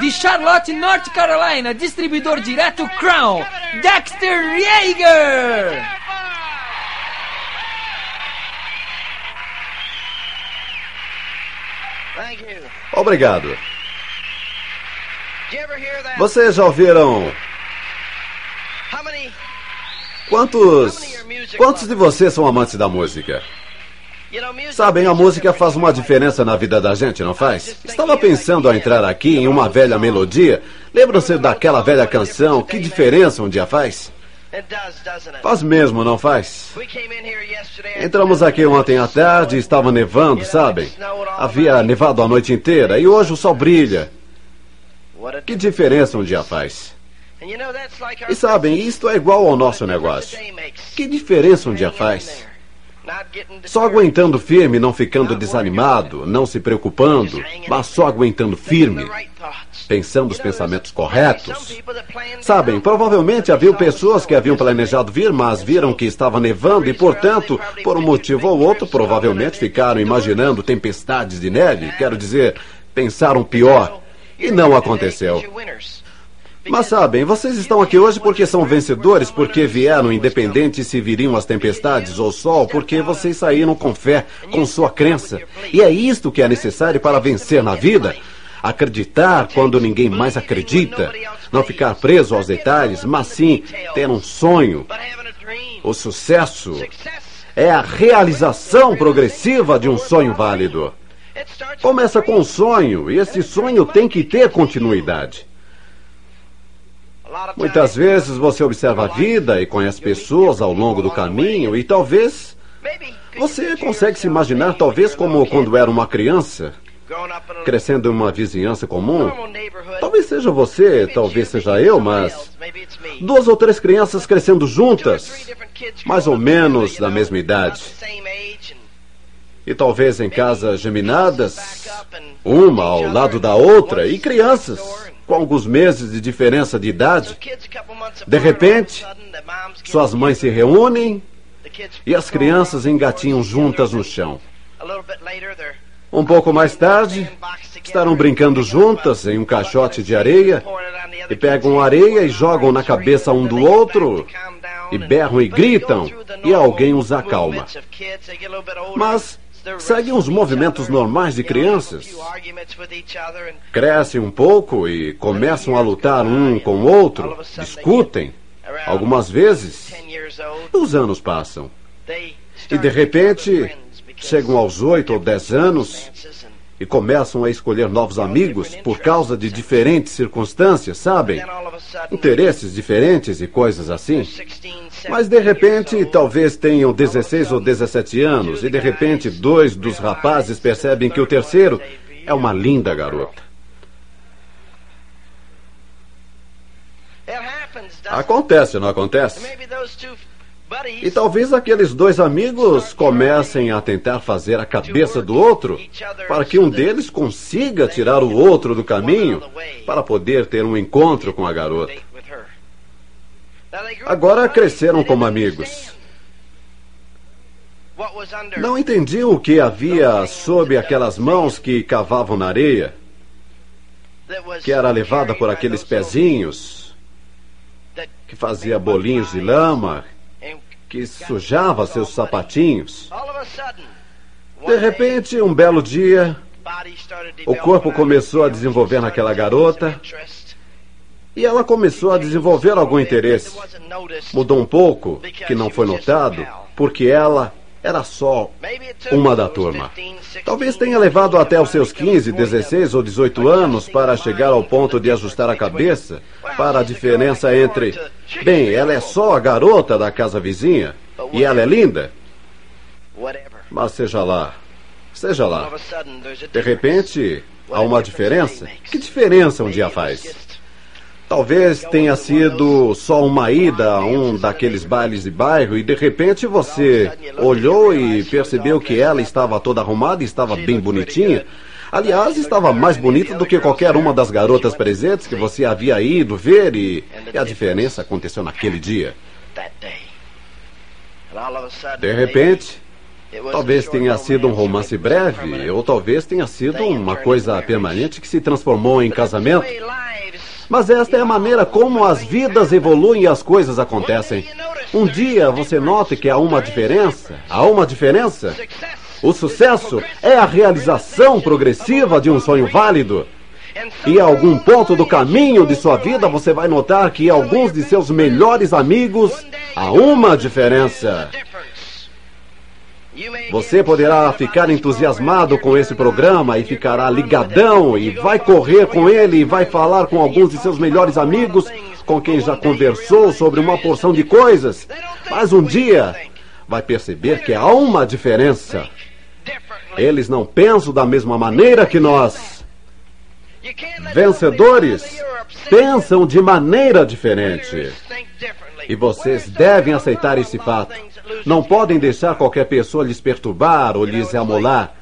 De Charlotte, North Carolina, distribuidor direto Crown, Dexter Yeager. Obrigado. Vocês já ouviram? Quantos. Quantos de vocês são amantes da música? Sabem, a música faz uma diferença na vida da gente, não faz? Estava pensando a entrar aqui em uma velha melodia. Lembram-se daquela velha canção? Que diferença um dia faz? Faz mesmo, não faz? Entramos aqui ontem à tarde e estava nevando, sabem? Havia nevado a noite inteira e hoje o sol brilha. Que diferença um dia faz? E sabem, isto é igual ao nosso negócio. Que diferença um dia faz? Só aguentando firme, não ficando desanimado, não se preocupando, mas só aguentando firme, pensando os pensamentos corretos. Sabem, provavelmente havia pessoas que haviam planejado vir, mas viram que estava nevando e, portanto, por um motivo ou outro, provavelmente ficaram imaginando tempestades de neve. Quero dizer, pensaram pior. E não aconteceu. Mas sabem, vocês estão aqui hoje porque são vencedores, porque vieram independentes se viriam as tempestades ou sol, porque vocês saíram com fé, com sua crença. E é isto que é necessário para vencer na vida. Acreditar quando ninguém mais acredita. Não ficar preso aos detalhes, mas sim ter um sonho. O sucesso é a realização progressiva de um sonho válido. Começa com um sonho, e esse sonho tem que ter continuidade. Muitas vezes você observa a vida e conhece pessoas ao longo do caminho e talvez você consegue se imaginar talvez como quando era uma criança, crescendo em uma vizinhança comum. Talvez seja você, talvez seja eu, mas duas ou três crianças crescendo juntas, mais ou menos da mesma idade. E talvez em casas geminadas, uma ao lado da outra, e crianças com alguns meses de diferença de idade. De repente, suas mães se reúnem e as crianças engatinham juntas no chão. Um pouco mais tarde, estarão brincando juntas em um caixote de areia e pegam areia e jogam na cabeça um do outro e berram e gritam e alguém os acalma. Mas seguem os movimentos normais de crianças. Crescem um pouco e começam a lutar um com o outro, discutem, algumas vezes. Os anos passam. E de repente, chegam aos oito ou dez anos e começam a escolher novos amigos por causa de diferentes circunstâncias, sabem? Interesses diferentes e coisas assim. Mas de repente, talvez tenham 16 ou 17 anos, e de repente, dois dos rapazes percebem que o terceiro é uma linda garota. Acontece, não acontece? E talvez aqueles dois amigos comecem a tentar fazer a cabeça do outro para que um deles consiga tirar o outro do caminho para poder ter um encontro com a garota. Agora cresceram como amigos. Não entendiam o que havia sob aquelas mãos que cavavam na areia, que era levada por aqueles pezinhos, que fazia bolinhos de lama, que sujava seus sapatinhos. De repente, um belo dia, o corpo começou a desenvolver naquela garota e ela começou a desenvolver algum interesse. Mudou um pouco, que não foi notado, porque ela era só uma da turma. Talvez tenha levado até os seus 15, 16 ou 18 anos para chegar ao ponto de ajustar a cabeça para a diferença entre, bem, ela é só a garota da casa vizinha e ela é linda. Mas seja lá, seja lá. De repente, há uma diferença. Que diferença um dia faz? Talvez tenha sido só uma ida a um daqueles bailes de bairro e de repente você olhou e percebeu que ela estava toda arrumada e estava bem bonitinha. Aliás, estava mais bonita do que qualquer uma das garotas presentes que você havia ido ver e, e a diferença aconteceu naquele dia. De repente, Talvez tenha sido um romance breve, ou talvez tenha sido uma coisa permanente que se transformou em casamento. Mas esta é a maneira como as vidas evoluem e as coisas acontecem. Um dia você nota que há uma diferença. Há uma diferença. O sucesso é a realização progressiva de um sonho válido. E a algum ponto do caminho de sua vida você vai notar que alguns de seus melhores amigos há uma diferença. Você poderá ficar entusiasmado com esse programa e ficará ligadão e vai correr com ele e vai falar com alguns de seus melhores amigos com quem já conversou sobre uma porção de coisas. Mas um dia vai perceber que há uma diferença. Eles não pensam da mesma maneira que nós. Vencedores pensam de maneira diferente. E vocês devem aceitar esse fato. Não podem deixar qualquer pessoa lhes perturbar ou lhes amolar.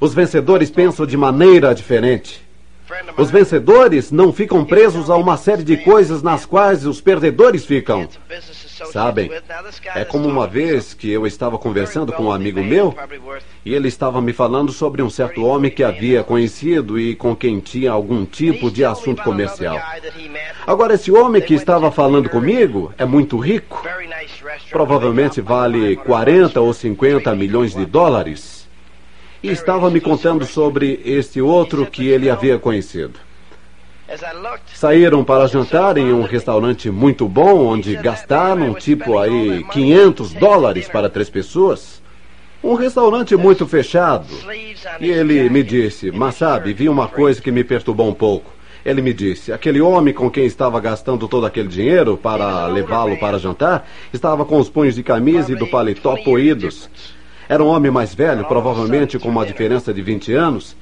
Os vencedores pensam de maneira diferente. Os vencedores não ficam presos a uma série de coisas nas quais os perdedores ficam. Sabem, é como uma vez que eu estava conversando com um amigo meu e ele estava me falando sobre um certo homem que havia conhecido e com quem tinha algum tipo de assunto comercial. Agora, esse homem que estava falando comigo é muito rico. Provavelmente vale 40 ou 50 milhões de dólares. E estava me contando sobre este outro que ele havia conhecido. Saíram para jantar em um restaurante muito bom, onde gastaram tipo aí 500 dólares para três pessoas. Um restaurante muito fechado. E ele me disse, mas sabe, vi uma coisa que me perturbou um pouco. Ele me disse: aquele homem com quem estava gastando todo aquele dinheiro para levá-lo para jantar estava com os punhos de camisa e do paletó poídos. Era um homem mais velho, provavelmente com uma diferença de 20 anos.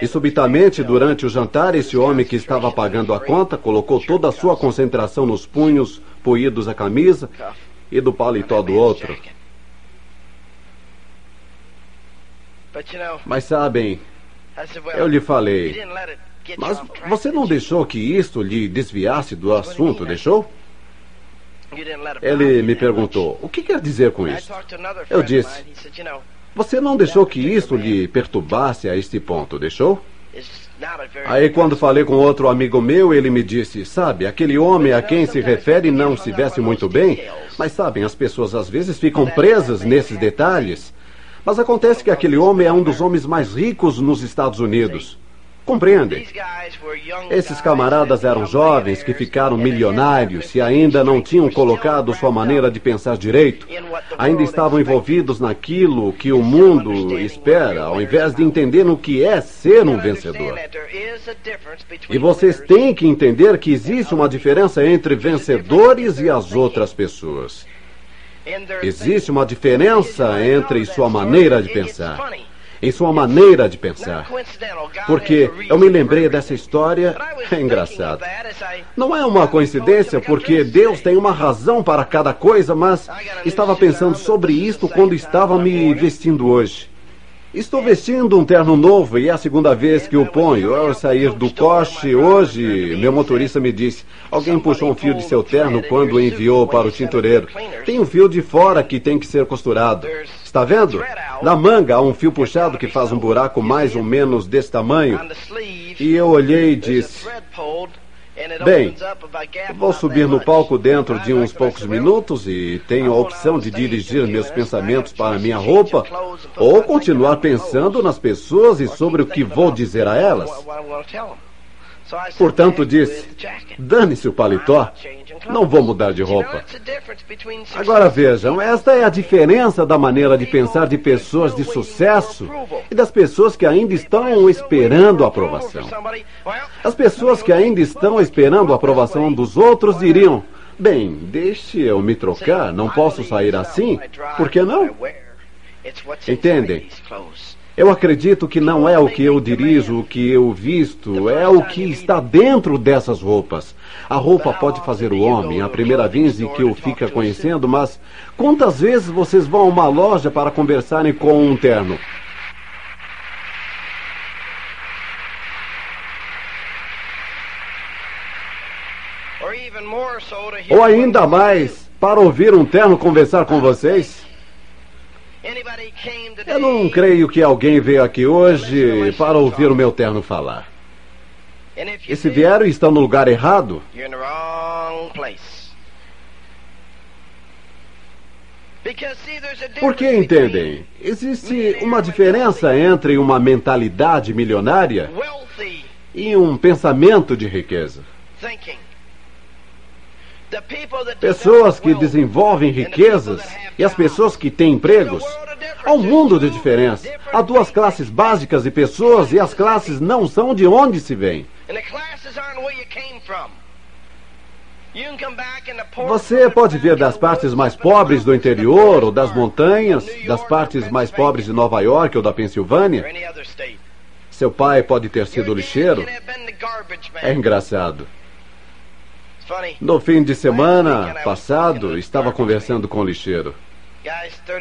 E subitamente, durante o jantar, esse homem que estava pagando a conta colocou toda a sua concentração nos punhos poídos da camisa e do paletó do outro. Mas sabem, eu lhe falei, mas você não deixou que isto lhe desviasse do assunto, deixou? Ele me perguntou: O que quer dizer com isso? Eu disse: Você não deixou que isso lhe perturbasse a este ponto, deixou? Aí, quando falei com outro amigo meu, ele me disse: Sabe, aquele homem a quem se refere não se veste muito bem, mas sabem, as pessoas às vezes ficam presas nesses detalhes. Mas acontece que aquele homem é um dos homens mais ricos nos Estados Unidos. Compreendem? Esses camaradas eram jovens que ficaram milionários e ainda não tinham colocado sua maneira de pensar direito. Ainda estavam envolvidos naquilo que o mundo espera, ao invés de entender o que é ser um vencedor. E vocês têm que entender que existe uma diferença entre vencedores e as outras pessoas. Existe uma diferença entre sua maneira de pensar em sua maneira de pensar. Porque eu me lembrei dessa história, é engraçado. Não é uma coincidência, porque Deus tem uma razão para cada coisa, mas estava pensando sobre isto quando estava me vestindo hoje. Estou vestindo um terno novo e é a segunda vez que o ponho. Ao sair do coche hoje, meu motorista me disse: alguém puxou um fio de seu terno quando o enviou para o tintureiro. Tem um fio de fora que tem que ser costurado. Está vendo? Na manga há um fio puxado que faz um buraco mais ou menos desse tamanho. E eu olhei e disse: Bem, vou subir no palco dentro de uns poucos minutos e tenho a opção de dirigir meus pensamentos para minha roupa ou continuar pensando nas pessoas e sobre o que vou dizer a elas. Portanto, disse: dane-se o paletó, não vou mudar de roupa. Agora vejam, esta é a diferença da maneira de pensar de pessoas de sucesso e das pessoas que ainda estão esperando a aprovação. As pessoas que ainda estão esperando a aprovação dos outros diriam: bem, deixe eu me trocar, não posso sair assim, por que não? Entendem? Eu acredito que não é o que eu dirijo, o que eu visto, é o que está dentro dessas roupas. A roupa pode fazer o homem, a primeira vez que o fica conhecendo, mas quantas vezes vocês vão a uma loja para conversarem com um terno? Ou ainda mais, para ouvir um terno conversar com vocês? Eu não creio que alguém veio aqui hoje para ouvir o meu terno falar. E se vieram e estão no lugar errado, porque entendem, existe uma diferença entre uma mentalidade milionária e um pensamento de riqueza. Pessoas que desenvolvem riquezas e as pessoas que têm empregos. Há um mundo de diferença. Há duas classes básicas de pessoas e as classes não são de onde se vêm. Você pode vir das partes mais pobres do interior ou das montanhas, das partes mais pobres de Nova York ou da Pensilvânia. Seu pai pode ter sido lixeiro. É engraçado. No fim de semana passado, estava conversando com o lixeiro.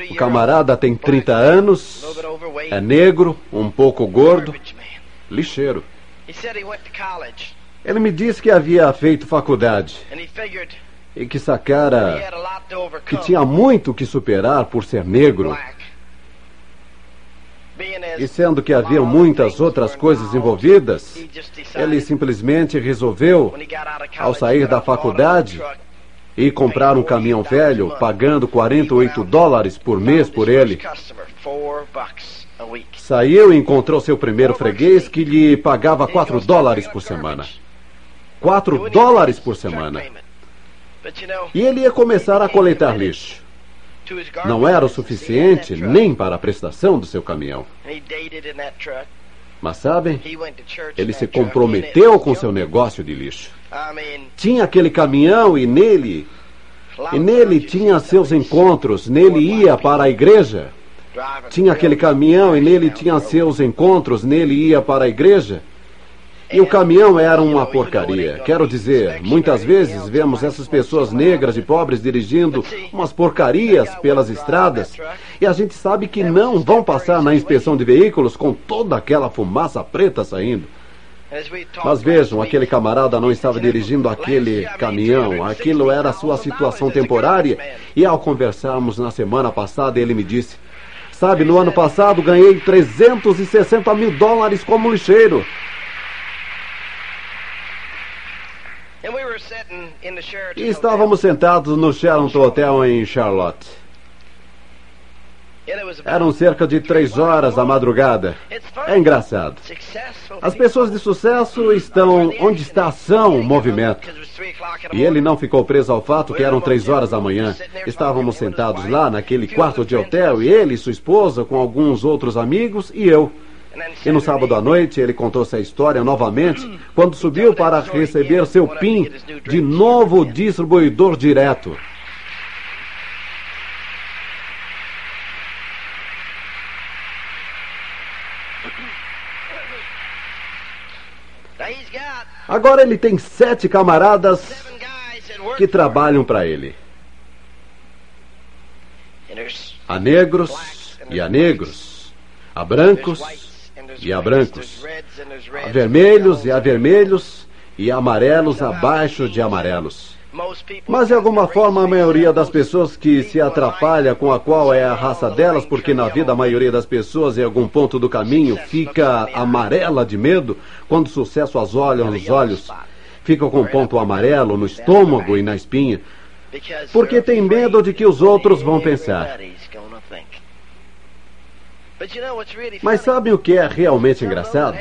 O camarada tem 30 anos, é negro, um pouco gordo, lixeiro. Ele me disse que havia feito faculdade e que sacara que tinha muito que superar por ser negro. E sendo que havia muitas outras coisas envolvidas, ele simplesmente resolveu, ao sair da faculdade, ir comprar um caminhão velho, pagando 48 dólares por mês por ele. Saiu e encontrou seu primeiro freguês que lhe pagava 4 dólares por semana. 4 dólares por semana. E ele ia começar a coletar lixo não era o suficiente nem para a prestação do seu caminhão. Mas sabem, ele se comprometeu com seu negócio de lixo. Tinha aquele caminhão e nele, e nele tinha seus encontros, nele ia para a igreja. Tinha aquele caminhão e nele tinha seus encontros, nele ia para a igreja. E o caminhão era uma porcaria. Quero dizer, muitas vezes vemos essas pessoas negras e pobres dirigindo umas porcarias pelas estradas e a gente sabe que não vão passar na inspeção de veículos com toda aquela fumaça preta saindo. Mas vejam, aquele camarada não estava dirigindo aquele caminhão, aquilo era a sua situação temporária. E ao conversarmos na semana passada, ele me disse: Sabe, no ano passado ganhei 360 mil dólares como lixeiro. E estávamos sentados no Sheraton Hotel em Charlotte. Eram cerca de três horas da madrugada. É engraçado. As pessoas de sucesso estão onde está a ação, o movimento. E ele não ficou preso ao fato que eram três horas da manhã. Estávamos sentados lá naquele quarto de hotel, e ele e sua esposa, com alguns outros amigos, e eu. E no sábado à noite ele contou essa história novamente quando subiu para receber seu PIN de novo distribuidor direto. Agora ele tem sete camaradas que trabalham para ele. A negros e a negros, a brancos e a brancos, a vermelhos e a vermelhos e amarelos abaixo de amarelos. Mas de alguma forma a maioria das pessoas que se atrapalha com a qual é a raça delas, porque na vida a maioria das pessoas em algum ponto do caminho fica amarela de medo quando o sucesso as olha nos olhos, fica com um ponto amarelo no estômago e na espinha, porque tem medo de que os outros vão pensar. Mas sabem o que é realmente engraçado?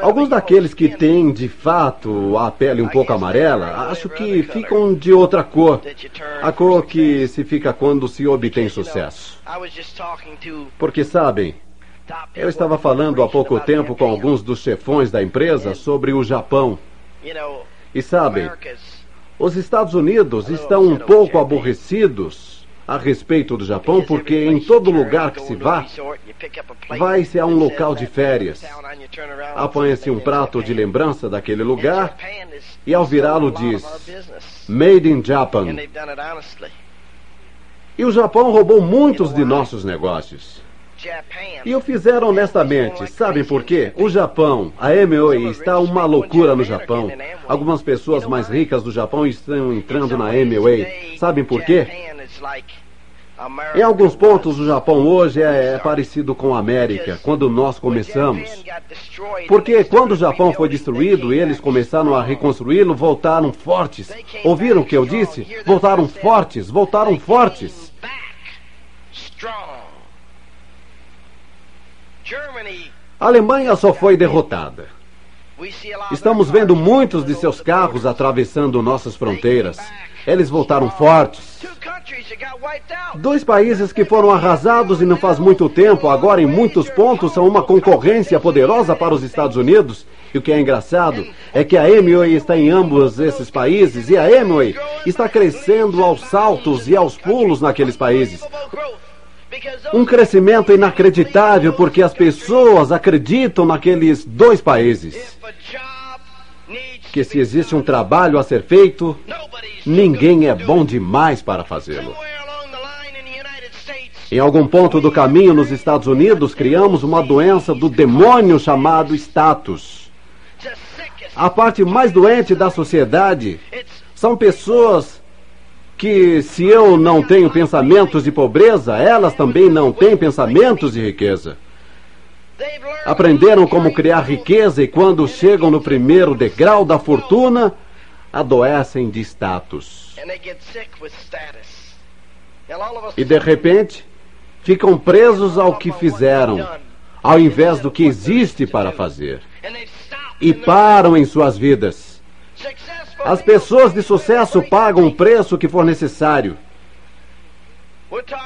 Alguns daqueles que têm de fato a pele um pouco amarela, acho que ficam de outra cor. A cor que se fica quando se obtém sucesso. Porque sabem, eu estava falando há pouco tempo com alguns dos chefões da empresa sobre o Japão. E sabem, os Estados Unidos estão um pouco aborrecidos a respeito do Japão, porque em todo lugar que se vá, vai-se a um local de férias. Apanha-se um prato de lembrança daquele lugar e ao virá-lo diz Made in Japan. E o Japão roubou muitos de nossos negócios. E o fizeram honestamente. Sabem por quê? O Japão, a Amway, está uma loucura no Japão. Algumas pessoas mais ricas do Japão estão entrando na Amway. Sabem por quê? Em alguns pontos, o Japão hoje é, é parecido com a América, quando nós começamos. Porque quando o Japão foi destruído, eles começaram a reconstruí-lo, voltaram fortes. Ouviram o que eu disse? Voltaram fortes, voltaram fortes. A Alemanha só foi derrotada. Estamos vendo muitos de seus carros atravessando nossas fronteiras. Eles voltaram fortes. Dois países que foram arrasados e não faz muito tempo, agora em muitos pontos são uma concorrência poderosa para os Estados Unidos. E o que é engraçado é que a Amway está em ambos esses países e a Amway está crescendo aos saltos e aos pulos naqueles países. Um crescimento inacreditável porque as pessoas acreditam naqueles dois países. Que se existe um trabalho a ser feito, ninguém é bom demais para fazê-lo. Em algum ponto do caminho nos Estados Unidos, criamos uma doença do demônio chamado status. A parte mais doente da sociedade são pessoas que se eu não tenho pensamentos de pobreza, elas também não têm pensamentos de riqueza. Aprenderam como criar riqueza e quando chegam no primeiro degrau da fortuna, adoecem de status. E de repente, ficam presos ao que fizeram, ao invés do que existe para fazer. E param em suas vidas. As pessoas de sucesso pagam o preço que for necessário.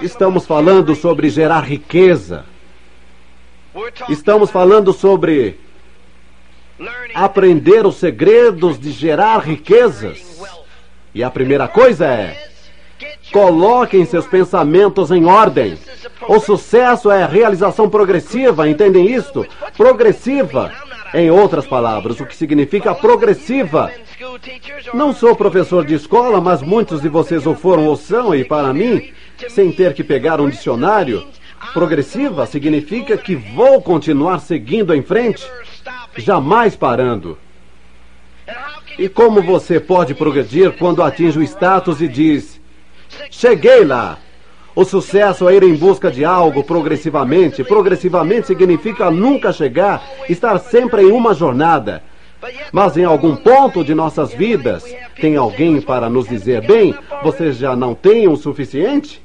Estamos falando sobre gerar riqueza. Estamos falando sobre aprender os segredos de gerar riquezas. E a primeira coisa é: coloquem seus pensamentos em ordem. O sucesso é realização progressiva, entendem isto? Progressiva. Em outras palavras, o que significa progressiva. Não sou professor de escola, mas muitos de vocês o foram ou são, e para mim, sem ter que pegar um dicionário, progressiva significa que vou continuar seguindo em frente, jamais parando. E como você pode progredir quando atinge o status e diz: Cheguei lá! O sucesso é ir em busca de algo progressivamente. Progressivamente significa nunca chegar, estar sempre em uma jornada. Mas em algum ponto de nossas vidas, tem alguém para nos dizer: bem, você já não tem o suficiente?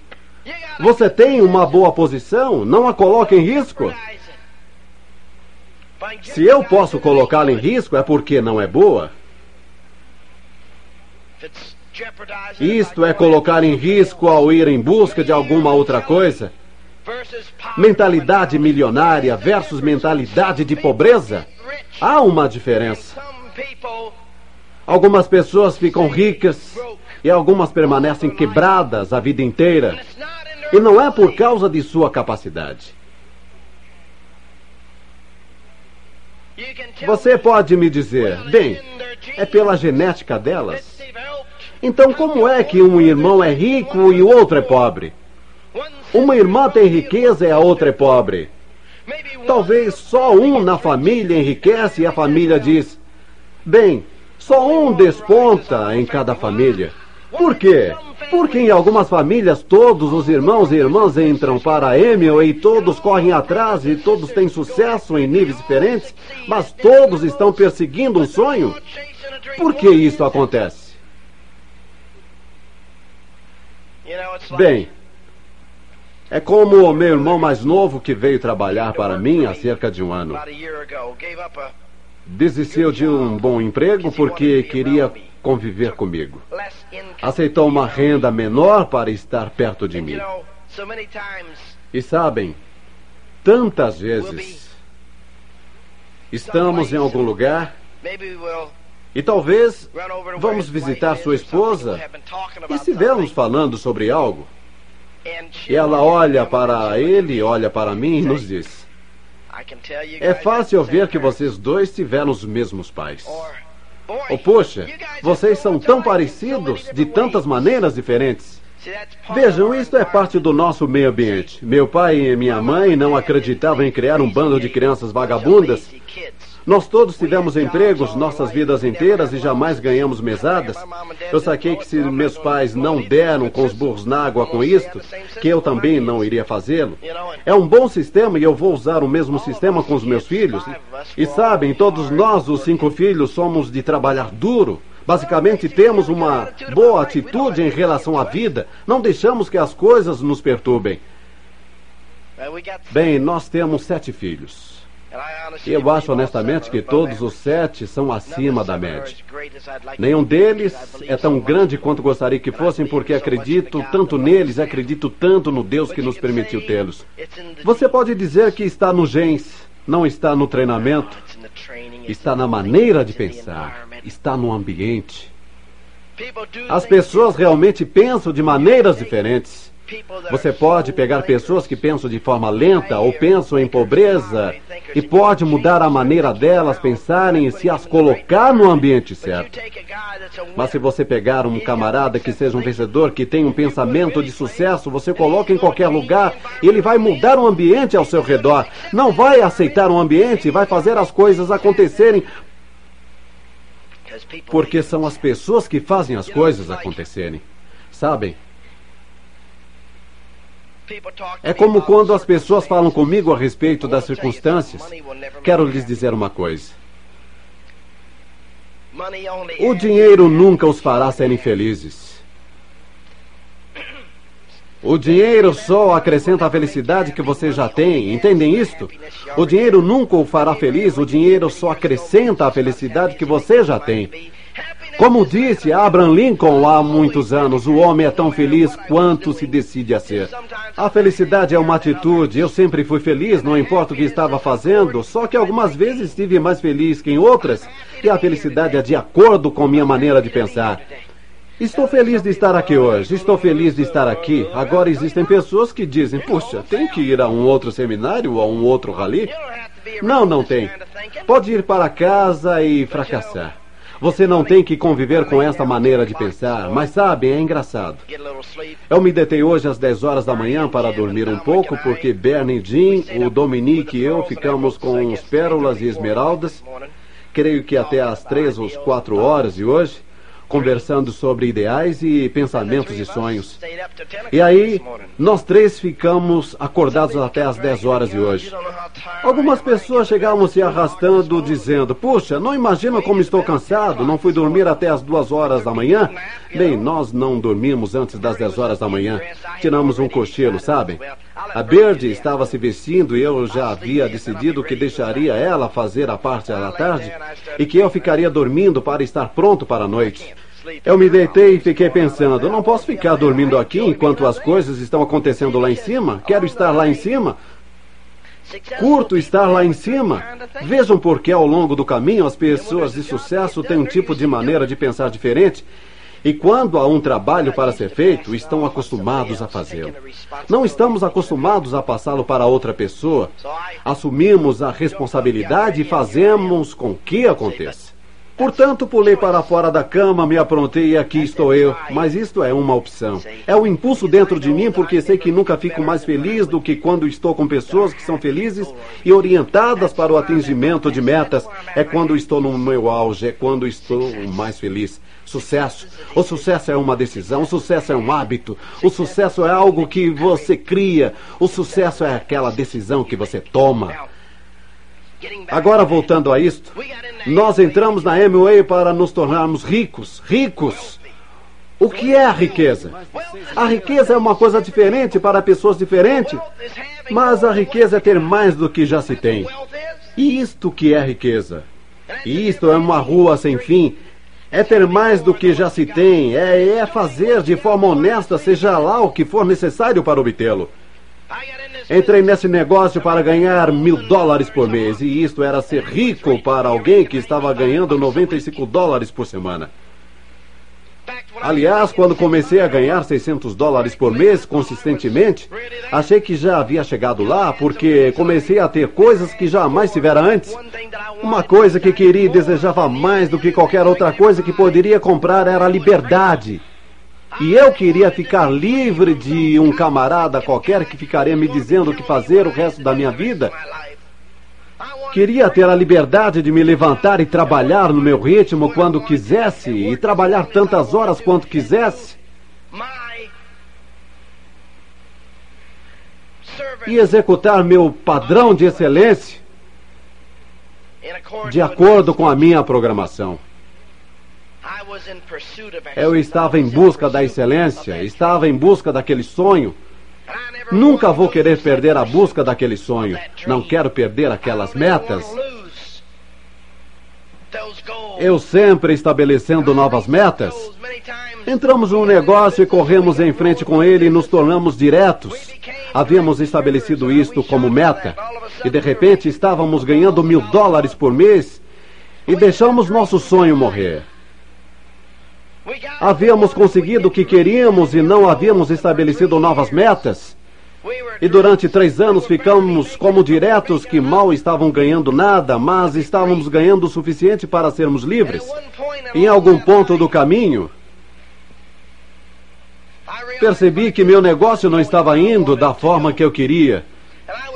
Você tem uma boa posição? Não a coloque em risco. Se eu posso colocá-la em risco, é porque não é boa. Isto é colocar em risco ao ir em busca de alguma outra coisa. Mentalidade milionária versus mentalidade de pobreza. Há uma diferença. Algumas pessoas ficam ricas e algumas permanecem quebradas a vida inteira. E não é por causa de sua capacidade. Você pode me dizer, bem, é pela genética delas. Então, como é que um irmão é rico e o outro é pobre? Uma irmã tem riqueza e a outra é pobre. Talvez só um na família enriquece e a família diz: Bem, só um desponta em cada família. Por quê? Porque em algumas famílias todos os irmãos e irmãs entram para a Emil e todos correm atrás e todos têm sucesso em níveis diferentes, mas todos estão perseguindo um sonho. Por que isso acontece? Bem, é como o meu irmão mais novo que veio trabalhar para mim há cerca de um ano. Desistiu de um bom emprego porque queria conviver comigo. Aceitou uma renda menor para estar perto de mim. E sabem, tantas vezes estamos em algum lugar e talvez vamos visitar sua esposa e estivermos falando sobre algo. E ela olha para ele, olha para mim e nos diz: É fácil ver que vocês dois tiveram os mesmos pais. Ou, poxa, vocês são tão parecidos de tantas maneiras diferentes. Vejam, isto é parte do nosso meio ambiente. Meu pai e minha mãe não acreditavam em criar um bando de crianças vagabundas Nós todos tivemos empregos nossas vidas inteiras e jamais ganhamos mesadas. Eu saquei que se meus pais não deram com os burros na água com isto, que eu também não iria fazê-lo. É um bom sistema e eu vou usar o mesmo sistema com os meus filhos. E sabem, todos nós, os cinco filhos, somos de trabalhar duro. Basicamente, temos uma boa atitude em relação à vida. Não deixamos que as coisas nos perturbem. Bem, nós temos sete filhos. Eu acho honestamente que todos os sete são acima da média. Nenhum deles é tão grande quanto gostaria que fossem, porque acredito tanto neles, acredito tanto no Deus que nos permitiu tê-los. Você pode dizer que está no genes, não está no treinamento, está na maneira de pensar, está no ambiente. As pessoas realmente pensam de maneiras diferentes. Você pode pegar pessoas que pensam de forma lenta ou pensam em pobreza e pode mudar a maneira delas pensarem e se as colocar no ambiente certo. Mas se você pegar um camarada que seja um vencedor, que tem um pensamento de sucesso, você coloca em qualquer lugar, ele vai mudar o ambiente ao seu redor. Não vai aceitar o ambiente, vai fazer as coisas acontecerem porque são as pessoas que fazem as coisas acontecerem. Sabem? É como quando as pessoas falam comigo a respeito das circunstâncias. Quero lhes dizer uma coisa. O dinheiro nunca os fará serem felizes. O dinheiro só acrescenta a felicidade que você já tem. Entendem isto? O dinheiro nunca o fará feliz, o dinheiro só acrescenta a felicidade que você já tem. Como disse Abraham Lincoln há muitos anos, o homem é tão feliz quanto se decide a ser. A felicidade é uma atitude. Eu sempre fui feliz, não importa o que estava fazendo, só que algumas vezes estive mais feliz que em outras, e a felicidade é de acordo com minha maneira de pensar. Estou feliz de estar aqui hoje, estou feliz de estar aqui. Agora existem pessoas que dizem, puxa, tem que ir a um outro seminário ou a um outro rally? Não, não tem. Pode ir para casa e fracassar. Você não tem que conviver com esta maneira de pensar, mas sabe, é engraçado. Eu me detei hoje às 10 horas da manhã para dormir um pouco, porque Bernie Jean, o Dominique e eu ficamos com os pérolas e esmeraldas, creio que até às 3 ou 4 horas de hoje conversando sobre ideais e pensamentos e sonhos. E aí, nós três ficamos acordados até as 10 horas de hoje. Algumas pessoas chegavam se arrastando, dizendo: Puxa, não imagina como estou cansado, não fui dormir até as duas horas da manhã. Bem, nós não dormimos antes das 10 horas da manhã. Tiramos um cochilo, sabem? A Bird estava se vestindo e eu já havia decidido que deixaria ela fazer a parte da tarde e que eu ficaria dormindo para estar pronto para a noite. Eu me deitei e fiquei pensando: não posso ficar dormindo aqui enquanto as coisas estão acontecendo lá em cima. Quero estar lá em cima. Curto estar lá em cima. Vejam porque ao longo do caminho as pessoas de sucesso têm um tipo de maneira de pensar diferente. E quando há um trabalho para ser feito, estão acostumados a fazê-lo. Não estamos acostumados a passá-lo para outra pessoa. Assumimos a responsabilidade e fazemos com que aconteça. Portanto, pulei para fora da cama, me aprontei e aqui estou eu. Mas isto é uma opção. É o impulso dentro de mim, porque sei que nunca fico mais feliz do que quando estou com pessoas que são felizes e orientadas para o atingimento de metas. É quando estou no meu auge, é quando estou mais feliz. Sucesso. O sucesso é uma decisão, o sucesso é um hábito, o sucesso é algo que você cria, o sucesso é aquela decisão que você toma. Agora, voltando a isto, nós entramos na Amway para nos tornarmos ricos. Ricos! O que é a riqueza? A riqueza é uma coisa diferente para pessoas diferentes, mas a riqueza é ter mais do que já se tem. E isto que é riqueza? Isto é uma rua sem fim. É ter mais do que já se tem, é, é fazer de forma honesta, seja lá o que for necessário para obtê-lo. Entrei nesse negócio para ganhar mil dólares por mês, e isto era ser rico para alguém que estava ganhando 95 dólares por semana. Aliás, quando comecei a ganhar 600 dólares por mês consistentemente, achei que já havia chegado lá porque comecei a ter coisas que jamais tivera antes. Uma coisa que queria e desejava mais do que qualquer outra coisa que poderia comprar era a liberdade. E eu queria ficar livre de um camarada qualquer que ficaria me dizendo o que fazer o resto da minha vida. Queria ter a liberdade de me levantar e trabalhar no meu ritmo quando quisesse e trabalhar tantas horas quanto quisesse. E executar meu padrão de excelência de acordo com a minha programação. Eu estava em busca da excelência, estava em busca daquele sonho. Nunca vou querer perder a busca daquele sonho. Não quero perder aquelas metas. Eu sempre estabelecendo novas metas. Entramos num negócio e corremos em frente com ele e nos tornamos diretos. Havíamos estabelecido isto como meta e de repente estávamos ganhando mil dólares por mês e deixamos nosso sonho morrer. Havíamos conseguido o que queríamos e não havíamos estabelecido novas metas. E durante três anos ficamos como diretos que mal estavam ganhando nada, mas estávamos ganhando o suficiente para sermos livres. Em algum ponto do caminho, percebi que meu negócio não estava indo da forma que eu queria.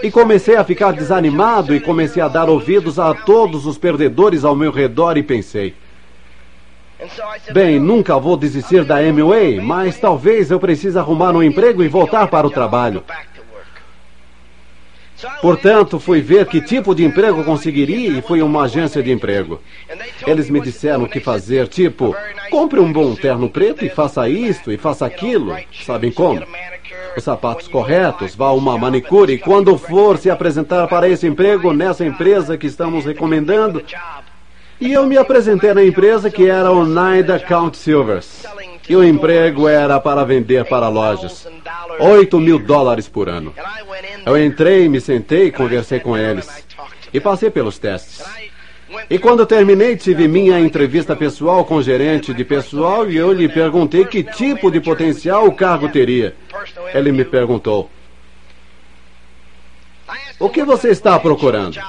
E comecei a ficar desanimado e comecei a dar ouvidos a todos os perdedores ao meu redor e pensei: Bem, nunca vou desistir da Amway, mas talvez eu precise arrumar um emprego e voltar para o trabalho. Portanto, fui ver que tipo de emprego conseguiria e fui uma agência de emprego. Eles me disseram o que fazer, tipo, compre um bom terno preto e faça isto e faça aquilo. Sabem como? Os sapatos corretos, vá a uma manicure e quando for se apresentar para esse emprego nessa empresa que estamos recomendando, e eu me apresentei na empresa que era o Naida Count Silvers. E o emprego era para vender para lojas. 8 mil dólares por ano. Eu entrei, me sentei, conversei com eles. E passei pelos testes. E quando terminei, tive minha entrevista pessoal com o gerente de pessoal e eu lhe perguntei que tipo de potencial o cargo teria. Ele me perguntou: o que você está procurando?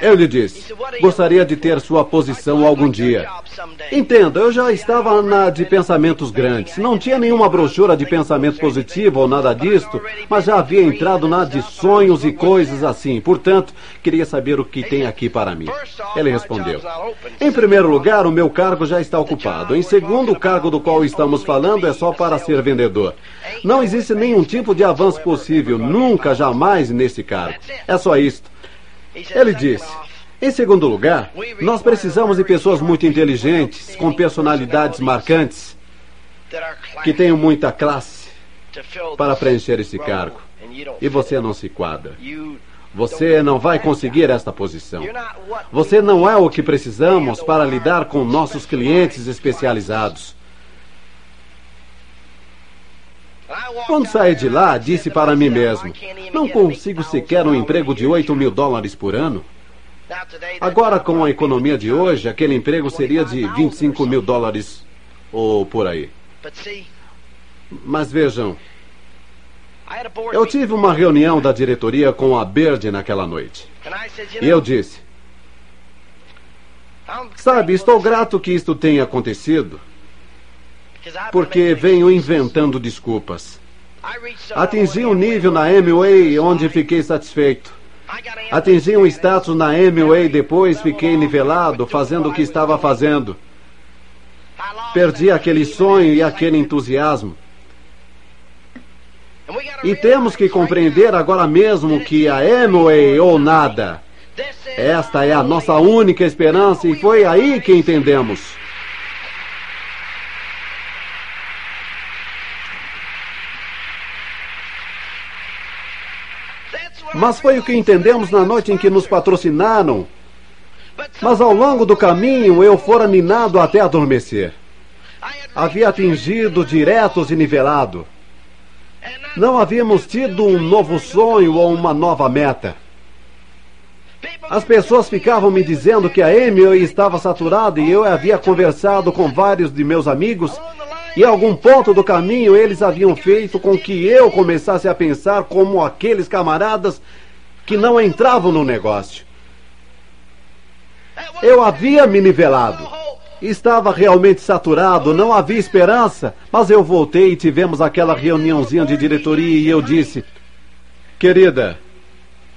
Eu lhe disse, gostaria de ter sua posição algum dia. Entenda, eu já estava na de pensamentos grandes. Não tinha nenhuma brochura de pensamento positivo ou nada disto, mas já havia entrado na de sonhos e coisas assim. Portanto, queria saber o que tem aqui para mim. Ele respondeu: Em primeiro lugar, o meu cargo já está ocupado. Em segundo, o cargo do qual estamos falando é só para ser vendedor. Não existe nenhum tipo de avanço possível, nunca, jamais nesse cargo. É só isto. Ele disse: em segundo lugar, nós precisamos de pessoas muito inteligentes, com personalidades marcantes, que tenham muita classe para preencher esse cargo. E você não se quadra. Você não vai conseguir esta posição. Você não é o que precisamos para lidar com nossos clientes especializados. Quando saí de lá, disse para mim mesmo: não consigo sequer um emprego de 8 mil dólares por ano. Agora, com a economia de hoje, aquele emprego seria de 25 mil dólares ou por aí. Mas vejam, eu tive uma reunião da diretoria com a Bird naquela noite. E eu disse: Sabe, estou grato que isto tenha acontecido, porque venho inventando desculpas. Atingi um nível na Amway onde fiquei satisfeito. Atingi um status na Amway, depois fiquei nivelado, fazendo o que estava fazendo. Perdi aquele sonho e aquele entusiasmo. E temos que compreender agora mesmo que a Amway ou nada. Esta é a nossa única esperança e foi aí que entendemos. Mas foi o que entendemos na noite em que nos patrocinaram. Mas ao longo do caminho eu fora minado até adormecer. Havia atingido diretos e nivelado. Não havíamos tido um novo sonho ou uma nova meta. As pessoas ficavam me dizendo que a Emily estava saturada e eu havia conversado com vários de meus amigos e em algum ponto do caminho eles haviam feito com que eu começasse a pensar como aqueles camaradas que não entravam no negócio. Eu havia me nivelado. Estava realmente saturado, não havia esperança, mas eu voltei e tivemos aquela reuniãozinha de diretoria e eu disse: Querida,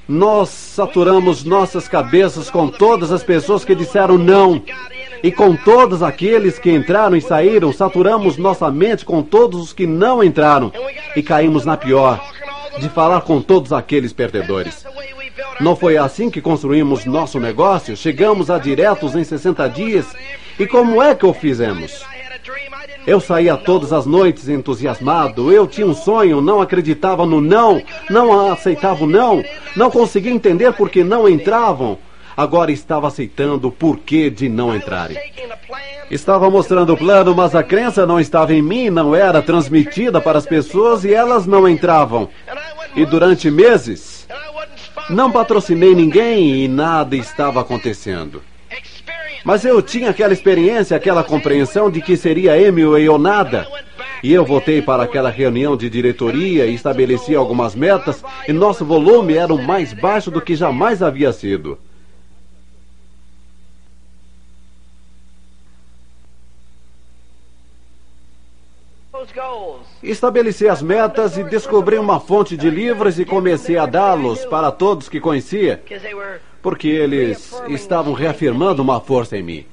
Nós saturamos nossas cabeças com todas as pessoas que disseram não. E com todos aqueles que entraram e saíram, saturamos nossa mente com todos os que não entraram. E caímos na pior, de falar com todos aqueles perdedores. Não foi assim que construímos nosso negócio? Chegamos a diretos em 60 dias. E como é que o fizemos? Eu saía todas as noites entusiasmado. Eu tinha um sonho, não acreditava no não, não aceitava o não, não conseguia entender por que não entravam. Agora estava aceitando o porquê de não entrarem. Estava mostrando o plano, mas a crença não estava em mim, não era transmitida para as pessoas e elas não entravam. E durante meses, não patrocinei ninguém e nada estava acontecendo. Mas eu tinha aquela experiência, aquela compreensão de que seria Emil ou nada. E eu voltei para aquela reunião de diretoria e estabeleci algumas metas, e nosso volume era o mais baixo do que jamais havia sido. Estabeleci as metas e descobri uma fonte de livros e comecei a dá-los para todos que conhecia, porque eles estavam reafirmando uma força em mim.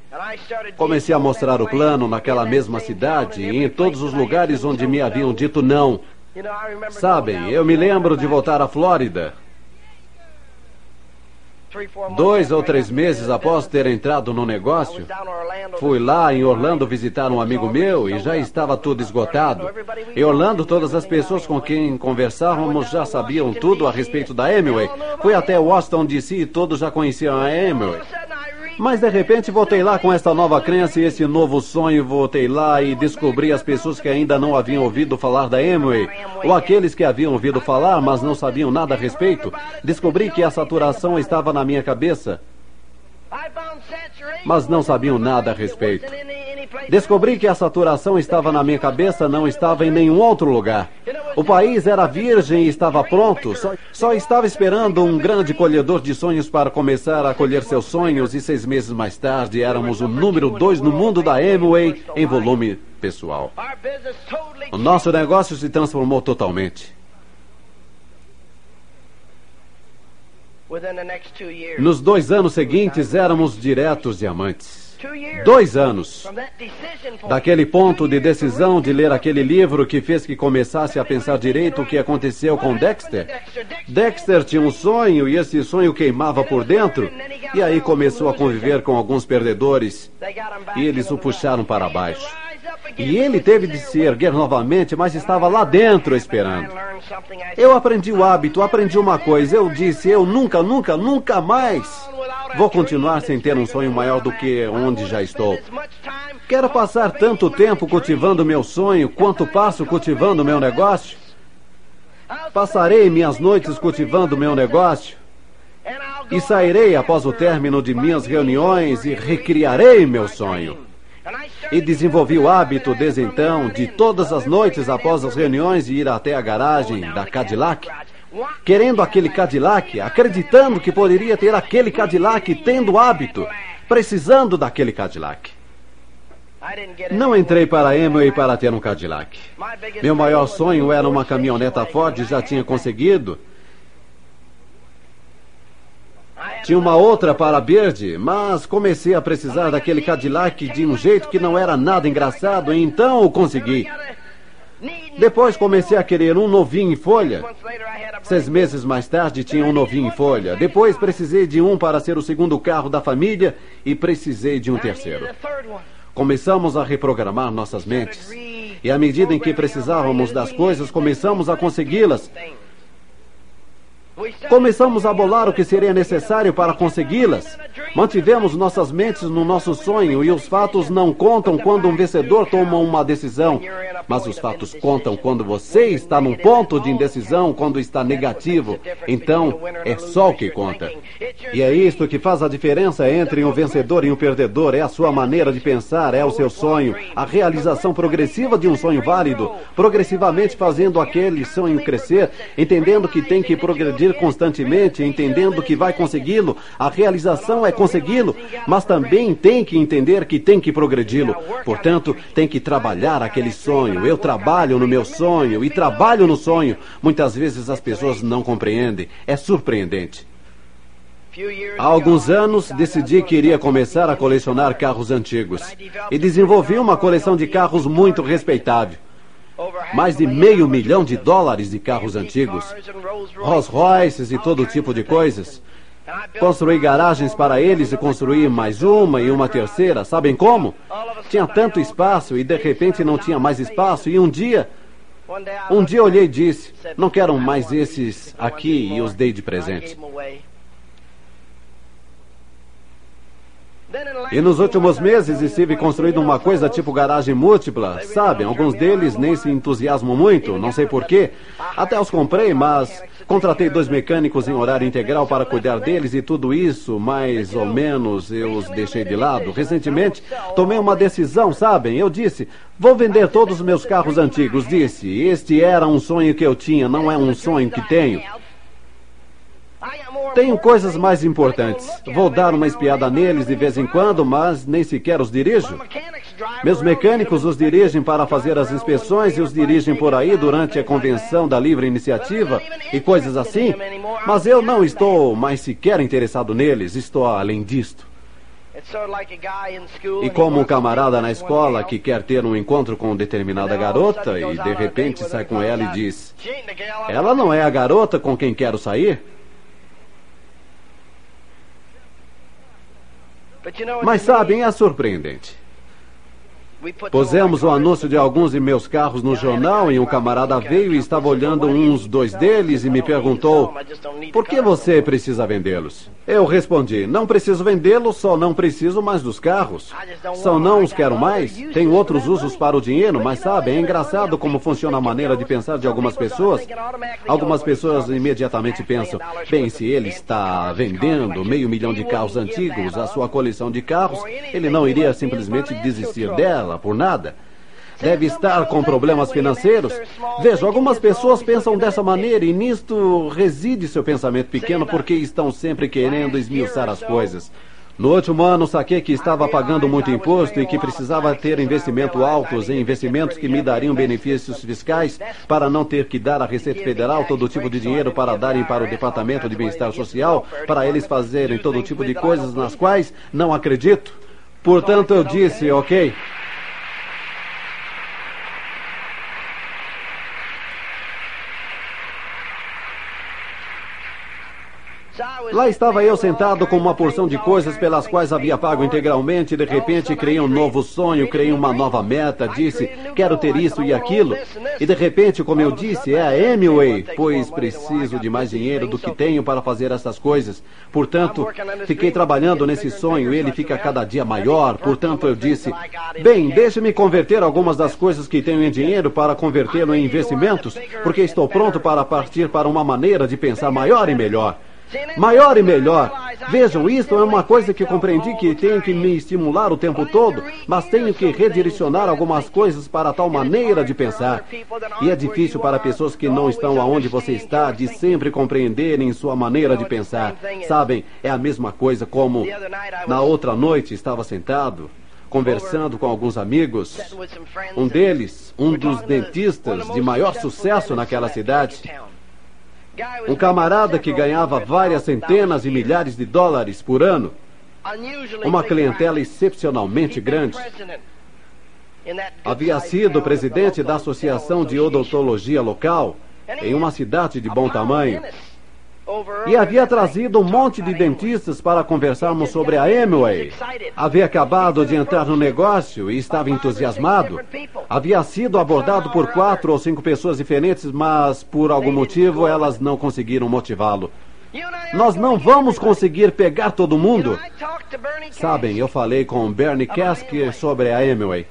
Comecei a mostrar o plano naquela mesma cidade e em todos os lugares onde me haviam dito não. Sabem, eu me lembro de voltar à Flórida Dois ou três meses após ter entrado no negócio, fui lá em Orlando visitar um amigo meu e já estava tudo esgotado. Em Orlando, todas as pessoas com quem conversávamos já sabiam tudo a respeito da Emily. Fui até Washington DC e todos já conheciam a Emily. Mas de repente voltei lá com esta nova crença e esse novo sonho. Voltei lá e descobri as pessoas que ainda não haviam ouvido falar da Amway, ou aqueles que haviam ouvido falar, mas não sabiam nada a respeito. Descobri que a saturação estava na minha cabeça mas não sabiam nada a respeito. Descobri que a saturação estava na minha cabeça, não estava em nenhum outro lugar. O país era virgem e estava pronto, só, só estava esperando um grande colhedor de sonhos para começar a colher seus sonhos, e seis meses mais tarde éramos o número dois no mundo da Amway em volume pessoal. O nosso negócio se transformou totalmente. Nos dois anos seguintes, éramos diretos diamantes. Dois anos. Daquele ponto de decisão de ler aquele livro que fez que começasse a pensar direito o que aconteceu com Dexter. Dexter tinha um sonho e esse sonho queimava por dentro. E aí começou a conviver com alguns perdedores e eles o puxaram para baixo. E ele teve de se erguer novamente, mas estava lá dentro esperando. Eu aprendi o hábito, aprendi uma coisa. Eu disse: eu nunca, nunca, nunca mais vou continuar sem ter um sonho maior do que onde já estou. Quero passar tanto tempo cultivando meu sonho quanto passo cultivando meu negócio. Passarei minhas noites cultivando meu negócio. E sairei após o término de minhas reuniões e recriarei meu sonho. E desenvolvi o hábito desde então de todas as noites após as reuniões ir até a garagem da Cadillac, querendo aquele Cadillac, acreditando que poderia ter aquele Cadillac, tendo o hábito, precisando daquele Cadillac. Não entrei para a para ter um Cadillac. Meu maior sonho era uma caminhoneta Ford, já tinha conseguido. Tinha uma outra para Bird, mas comecei a precisar daquele Cadillac de um jeito que não era nada engraçado, então o consegui. Depois comecei a querer um novinho em folha. Seis meses mais tarde tinha um novinho em folha. Depois precisei de um para ser o segundo carro da família e precisei de um terceiro. Começamos a reprogramar nossas mentes. E à medida em que precisávamos das coisas, começamos a consegui-las. Começamos a bolar o que seria necessário para consegui-las. Mantivemos nossas mentes no nosso sonho e os fatos não contam quando um vencedor toma uma decisão, mas os fatos contam quando você está num ponto de indecisão, quando está negativo. Então, é só o que conta. E é isto que faz a diferença entre um vencedor e um perdedor. É a sua maneira de pensar, é o seu sonho, a realização progressiva de um sonho válido, progressivamente fazendo aquele sonho crescer, entendendo que tem que progredir constantemente, entendendo que vai consegui-lo. A realização é consegui-lo, mas também tem que entender que tem que progredi-lo. Portanto, tem que trabalhar aquele sonho, eu trabalho no meu sonho e trabalho no sonho. Muitas vezes as pessoas não compreendem. É surpreendente. Há alguns anos decidi que iria começar a colecionar carros antigos e desenvolvi uma coleção de carros muito respeitável. Mais de meio milhão de dólares de carros antigos, Rolls Royces e todo tipo de coisas. Construí garagens para eles e construí mais uma e uma terceira. Sabem como? Tinha tanto espaço e de repente não tinha mais espaço. E um dia, um dia olhei e disse: Não quero mais esses aqui e os dei de presente. E nos últimos meses estive construindo uma coisa tipo garagem múltipla, sabe? Alguns deles nem se entusiasmam muito, não sei porquê. Até os comprei, mas contratei dois mecânicos em horário integral para cuidar deles e tudo isso, mais ou menos, eu os deixei de lado. Recentemente, tomei uma decisão, sabem? Eu disse, vou vender todos os meus carros antigos. Disse, este era um sonho que eu tinha, não é um sonho que tenho. Tenho coisas mais importantes. Vou dar uma espiada neles de vez em quando, mas nem sequer os dirijo. Meus mecânicos os dirigem para fazer as inspeções e os dirigem por aí durante a convenção da livre iniciativa e coisas assim, mas eu não estou mais sequer interessado neles, estou além disto. E como um camarada na escola que quer ter um encontro com determinada garota e de repente sai com ela e diz: Ela não é a garota com quem quero sair? Mas sabem, é surpreendente. Pusemos o anúncio de alguns de meus carros no jornal e um camarada veio e estava olhando uns dois deles e me perguntou: Por que você precisa vendê-los? Eu respondi: Não preciso vendê-los, só não preciso mais dos carros. Só não os quero mais. Tenho outros usos para o dinheiro, mas sabe, é engraçado como funciona a maneira de pensar de algumas pessoas. Algumas pessoas imediatamente pensam: Bem, se ele está vendendo meio milhão de carros antigos, a sua coleção de carros, ele não iria simplesmente desistir dela por nada. Deve estar com problemas financeiros. Veja, algumas pessoas pensam dessa maneira e nisto reside seu pensamento pequeno porque estão sempre querendo esmiuçar as coisas. No último ano, saquei que estava pagando muito imposto e que precisava ter investimento altos em investimentos que me dariam benefícios fiscais para não ter que dar à Receita Federal todo tipo de dinheiro para darem para o Departamento de Bem-Estar Social, para eles fazerem todo tipo de coisas nas quais não acredito. Portanto, eu disse, ok, Lá estava eu sentado com uma porção de coisas pelas quais havia pago integralmente. De repente, criei um novo sonho, criei uma nova meta. Disse, quero ter isso e aquilo. E de repente, como eu disse, é a Amway, pois preciso de mais dinheiro do que tenho para fazer essas coisas. Portanto, fiquei trabalhando nesse sonho. Ele fica cada dia maior. Portanto, eu disse, bem, deixe-me converter algumas das coisas que tenho em dinheiro para convertê-lo em investimentos, porque estou pronto para partir para uma maneira de pensar maior e melhor maior e melhor. Vejam, isto é uma coisa que compreendi que tenho que me estimular o tempo todo, mas tenho que redirecionar algumas coisas para tal maneira de pensar. E é difícil para pessoas que não estão aonde você está de sempre compreenderem sua maneira de pensar. Sabem, é a mesma coisa como na outra noite estava sentado conversando com alguns amigos. Um deles, um dos dentistas de maior sucesso naquela cidade, um camarada que ganhava várias centenas e milhares de dólares por ano. Uma clientela excepcionalmente grande. Havia sido presidente da Associação de Odontologia Local em uma cidade de bom tamanho. E havia trazido um monte de dentistas para conversarmos sobre a Amway. Havia acabado de entrar no negócio e estava entusiasmado. Havia sido abordado por quatro ou cinco pessoas diferentes, mas por algum motivo elas não conseguiram motivá-lo. Nós não vamos conseguir pegar todo mundo. Sabem, eu falei com Bernie Kasker sobre a Amway.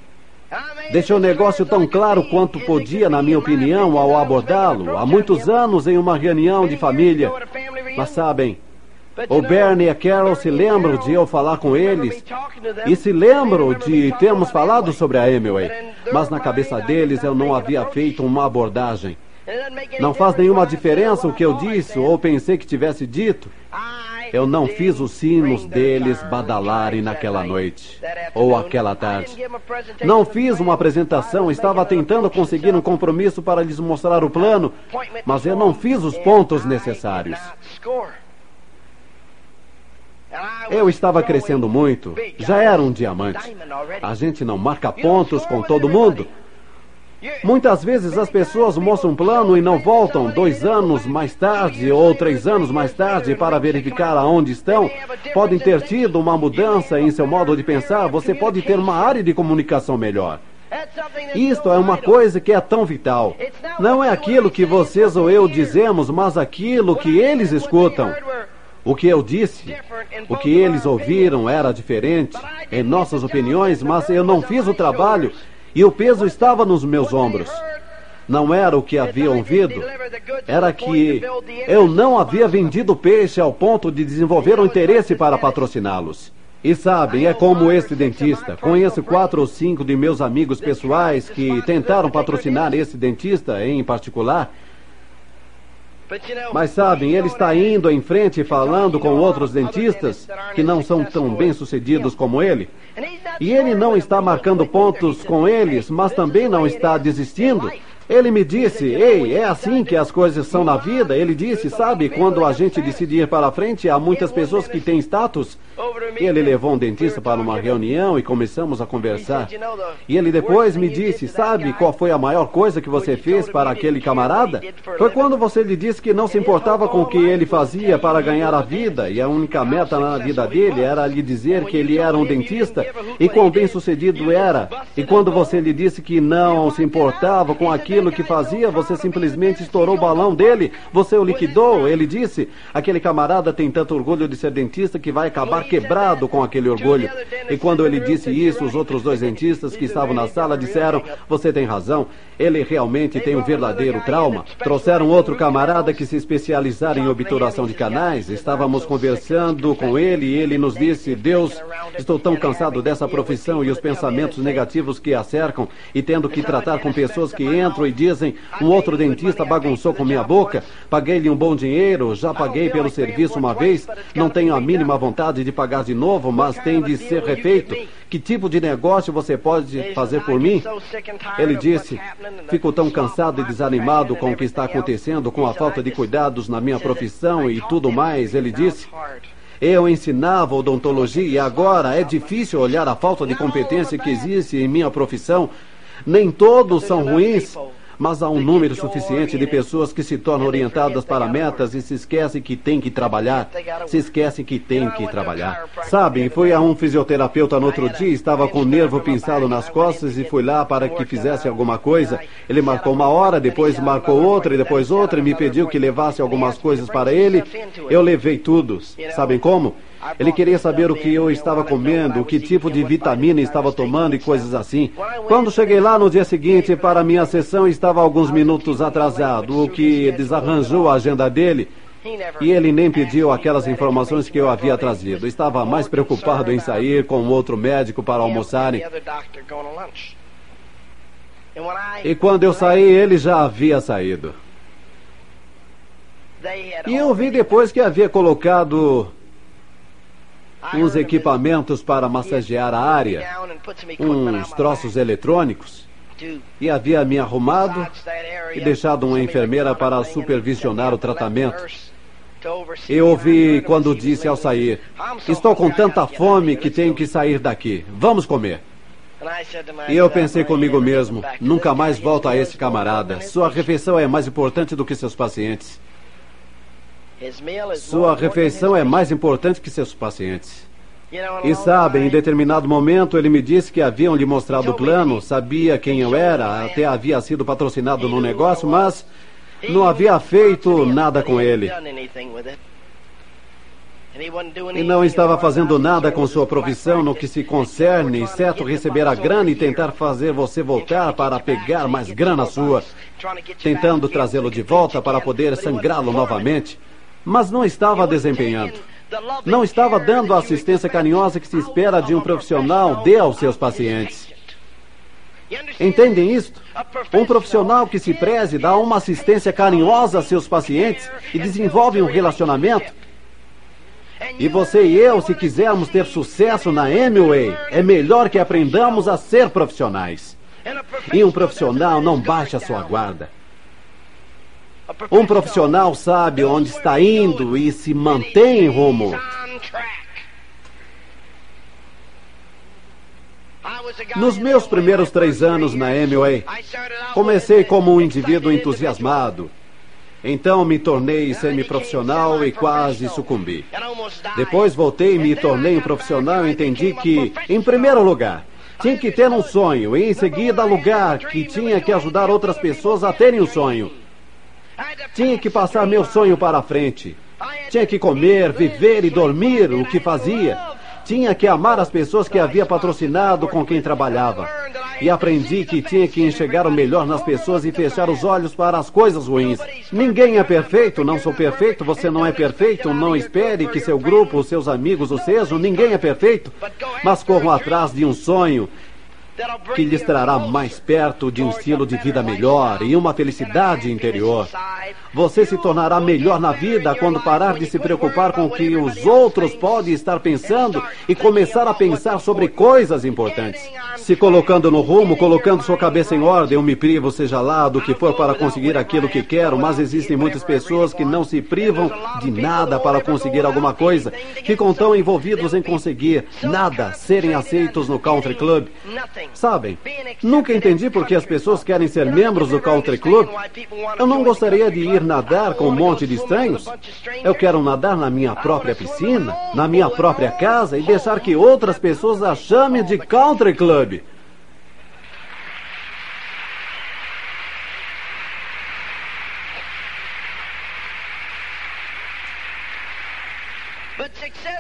Deixou o negócio tão claro quanto podia, na minha opinião, ao abordá-lo, há muitos anos em uma reunião de família. Mas sabem, o Bernie e a Carol se lembram de eu falar com eles e se lembram de termos falado sobre a Emily, mas na cabeça deles eu não havia feito uma abordagem. Não faz nenhuma diferença o que eu disse ou pensei que tivesse dito. Eu não fiz os sinos deles badalarem naquela noite ou aquela tarde. Não fiz uma apresentação, estava tentando conseguir um compromisso para lhes mostrar o plano, mas eu não fiz os pontos necessários. Eu estava crescendo muito, já era um diamante. A gente não marca pontos com todo mundo. Muitas vezes as pessoas mostram um plano e não voltam dois anos mais tarde ou três anos mais tarde para verificar aonde estão. Podem ter tido uma mudança em seu modo de pensar. Você pode ter uma área de comunicação melhor. Isto é uma coisa que é tão vital. Não é aquilo que vocês ou eu dizemos, mas aquilo que eles escutam. O que eu disse, o que eles ouviram era diferente em nossas opiniões, mas eu não fiz o trabalho e o peso estava nos meus ombros. Não era o que havia ouvido, era que eu não havia vendido peixe ao ponto de desenvolver um interesse para patrociná-los. E sabem, é como esse dentista. Conheço quatro ou cinco de meus amigos pessoais que tentaram patrocinar esse dentista em particular mas sabem, ele está indo em frente falando com outros dentistas que não são tão bem sucedidos como ele. E ele não está marcando pontos com eles, mas também não está desistindo. Ele me disse: Ei, é assim que as coisas são na vida. Ele disse: Sabe, quando a gente decide ir para frente, há muitas pessoas que têm status. Ele levou um dentista para uma reunião e começamos a conversar. E ele depois me disse: Sabe qual foi a maior coisa que você fez para aquele camarada? Foi quando você lhe disse que não se importava com o que ele fazia para ganhar a vida. e a única meta na vida dele era lhe dizer que ele era um dentista. e quão bem sucedido era. E quando você lhe disse que não se importava com aquilo aquilo que fazia, você simplesmente estourou o balão dele, você o liquidou. Ele disse: aquele camarada tem tanto orgulho de ser dentista que vai acabar quebrado com aquele orgulho. E quando ele disse isso, os outros dois dentistas que estavam na sala disseram: Você tem razão, ele realmente tem um verdadeiro trauma. Trouxeram outro camarada que se especializara em obturação de canais. Estávamos conversando com ele e ele nos disse: Deus, estou tão cansado dessa profissão e os pensamentos negativos que a cercam e tendo que tratar com pessoas que entram e dizem: um outro dentista bagunçou com minha boca, paguei-lhe um bom dinheiro, já paguei pelo serviço uma vez, não tenho a mínima vontade de pagar de novo, mas tem de ser refeito. Que tipo de negócio você pode fazer por mim? Ele disse: Fico tão cansado e desanimado com o que está acontecendo, com a falta de cuidados na minha profissão e tudo mais. Ele disse. Eu ensinava odontologia e agora é difícil olhar a falta de competência que existe em minha profissão nem todos são ruins, mas há um número suficiente de pessoas que se tornam orientadas para metas e se esquecem que têm que trabalhar. Se esquecem que têm que trabalhar. Sabem, fui a um fisioterapeuta no outro dia, estava com o nervo pinçado nas costas e fui lá para que fizesse alguma coisa. Ele marcou uma hora, depois marcou outra e depois outra e me pediu que levasse algumas coisas para ele. Eu levei tudo. Sabem como? Ele queria saber o que eu estava comendo, o que tipo de vitamina estava tomando e coisas assim. Quando cheguei lá no dia seguinte para minha sessão, estava alguns minutos atrasado, o que desarranjou a agenda dele. E ele nem pediu aquelas informações que eu havia trazido. Estava mais preocupado em sair com outro médico para almoçarem. E quando eu saí, ele já havia saído. E eu vi depois que havia colocado uns equipamentos para massagear a área, uns troços eletrônicos, e havia me arrumado e deixado uma enfermeira para supervisionar o tratamento. Eu ouvi quando disse ao sair: Estou com tanta fome que tenho que sair daqui. Vamos comer. E eu pensei comigo mesmo: nunca mais volto a esse camarada. Sua refeição é mais importante do que seus pacientes. Sua refeição é mais importante que seus pacientes. E sabem, em determinado momento ele me disse que haviam lhe mostrado o plano, sabia quem eu era, até havia sido patrocinado no negócio, mas não havia feito nada com ele. E não estava fazendo nada com sua profissão no que se concerne, exceto receber a grana e tentar fazer você voltar para pegar mais grana sua, tentando trazê-lo de volta para poder sangrá-lo novamente mas não estava desempenhando. Não estava dando a assistência carinhosa que se espera de um profissional dê aos seus pacientes. Entendem isto? Um profissional que se preze dá uma assistência carinhosa a seus pacientes e desenvolve um relacionamento. E você e eu, se quisermos ter sucesso na Amway, é melhor que aprendamos a ser profissionais. E um profissional não baixa sua guarda. Um profissional sabe onde está indo e se mantém em rumo. Nos meus primeiros três anos na Amway, comecei como um indivíduo entusiasmado. Então me tornei semiprofissional e quase sucumbi. Depois voltei e me tornei um profissional e entendi que, em primeiro lugar, tinha que ter um sonho e, em seguida, lugar que tinha que ajudar outras pessoas a terem um sonho. Tinha que passar meu sonho para a frente. Tinha que comer, viver e dormir o que fazia. Tinha que amar as pessoas que havia patrocinado com quem trabalhava. E aprendi que tinha que enxergar o melhor nas pessoas e fechar os olhos para as coisas ruins. Ninguém é perfeito, não sou perfeito, você não é perfeito, não espere que seu grupo, seus amigos o sejam, ninguém é perfeito. Mas corram atrás de um sonho que lhes trará mais perto de um estilo de vida melhor e uma felicidade interior. Você se tornará melhor na vida quando parar de se preocupar com o que os outros podem estar pensando e começar a pensar sobre coisas importantes. Se colocando no rumo, colocando sua cabeça em ordem, eu me privo, seja lá do que for, para conseguir aquilo que quero, mas existem muitas pessoas que não se privam de nada para conseguir alguma coisa, ficam tão envolvidos em conseguir nada, serem aceitos no country club. Sabem, nunca entendi por que as pessoas querem ser membros do country club. Eu não gostaria de ir nadar com um monte de estranhos. Eu quero nadar na minha própria piscina, na minha própria casa e deixar que outras pessoas a chamem de country club.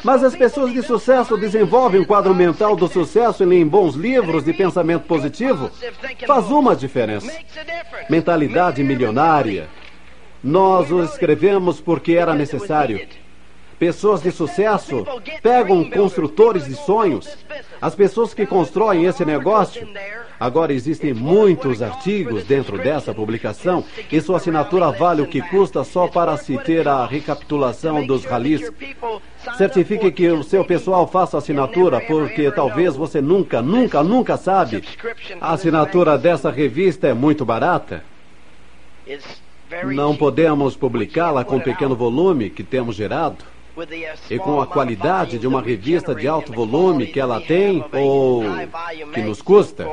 Mas as pessoas de sucesso desenvolvem um quadro mental do sucesso e leem bons livros de pensamento positivo. Faz uma diferença. Mentalidade milionária. Nós o escrevemos porque era necessário. Pessoas de sucesso pegam construtores de sonhos. As pessoas que constroem esse negócio. Agora existem muitos artigos dentro dessa publicação e sua assinatura vale o que custa só para se ter a recapitulação dos ralis. Certifique que o seu pessoal faça assinatura, porque talvez você nunca, nunca, nunca sabe. A assinatura dessa revista é muito barata. Não podemos publicá-la com o pequeno volume que temos gerado e com a qualidade de uma revista de alto volume que ela tem ou que nos custa.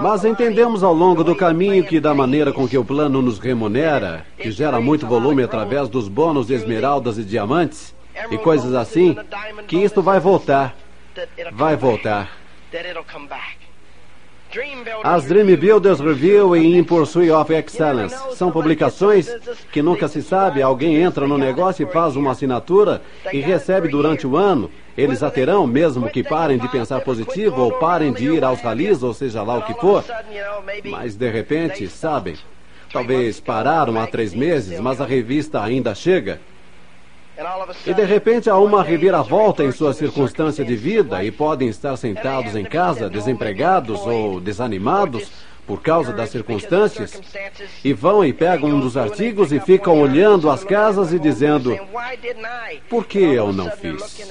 Mas entendemos ao longo do caminho que, da maneira com que o plano nos remunera, que gera muito volume através dos bônus de esmeraldas e diamantes e coisas assim, que isto vai voltar. Vai voltar. As Dream Builders Review e In Pursuit of Excellence são publicações que nunca se sabe. Alguém entra no negócio e faz uma assinatura e recebe durante o ano. Eles a terão, mesmo que parem de pensar positivo ou parem de ir aos ralis, ou seja lá o que for. Mas de repente, sabem, talvez pararam há três meses, mas a revista ainda chega. E de repente há uma reviravolta em sua circunstância de vida e podem estar sentados em casa, desempregados ou desanimados por causa das circunstâncias, e vão e pegam um dos artigos e ficam olhando as casas e dizendo: Por que eu não fiz?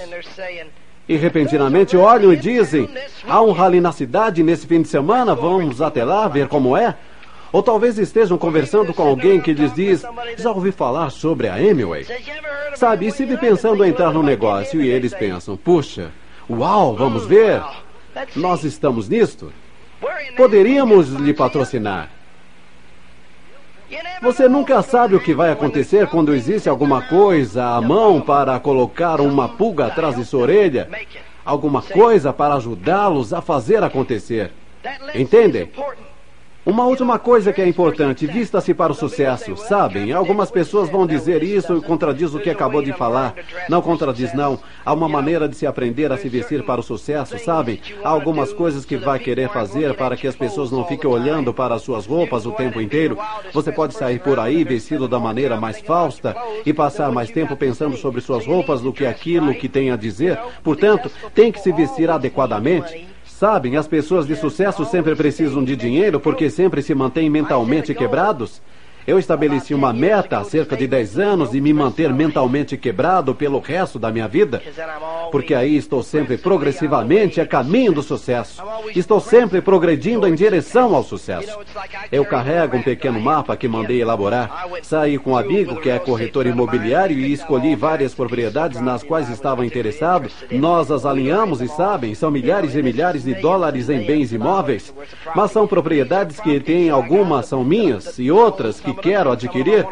E repentinamente olham e dizem: Há um rally na cidade nesse fim de semana, vamos até lá ver como é? Ou talvez estejam conversando com alguém que lhes diz: Já ouvi falar sobre a Amway? Sabe, e se pensando em entrar no negócio e eles pensam: Puxa, uau, vamos ver? Nós estamos nisto? Poderíamos lhe patrocinar. Você nunca sabe o que vai acontecer quando existe alguma coisa à mão para colocar uma pulga atrás de sua orelha, alguma coisa para ajudá-los a fazer acontecer. Entendem? Uma última coisa que é importante, vista-se para o sucesso. Sabem, algumas pessoas vão dizer isso e contradiz o que acabou de falar. Não contradiz, não. Há uma maneira de se aprender a se vestir para o sucesso, sabem? Há algumas coisas que vai querer fazer para que as pessoas não fiquem olhando para as suas roupas o tempo inteiro. Você pode sair por aí vestido da maneira mais fausta e passar mais tempo pensando sobre suas roupas do que aquilo que tem a dizer. Portanto, tem que se vestir adequadamente. Sabem, as pessoas de sucesso sempre precisam de dinheiro porque sempre se mantêm mentalmente quebrados. Eu estabeleci uma meta há cerca de 10 anos de me manter mentalmente quebrado pelo resto da minha vida, porque aí estou sempre progressivamente a caminho do sucesso. Estou sempre progredindo em direção ao sucesso. Eu carrego um pequeno mapa que mandei elaborar. Saí com um amigo que é corretor imobiliário e escolhi várias propriedades nas quais estava interessado. Nós as alinhamos e sabem, são milhares e milhares de dólares em bens imóveis, mas são propriedades que têm algumas são minhas e outras que quero adquirir,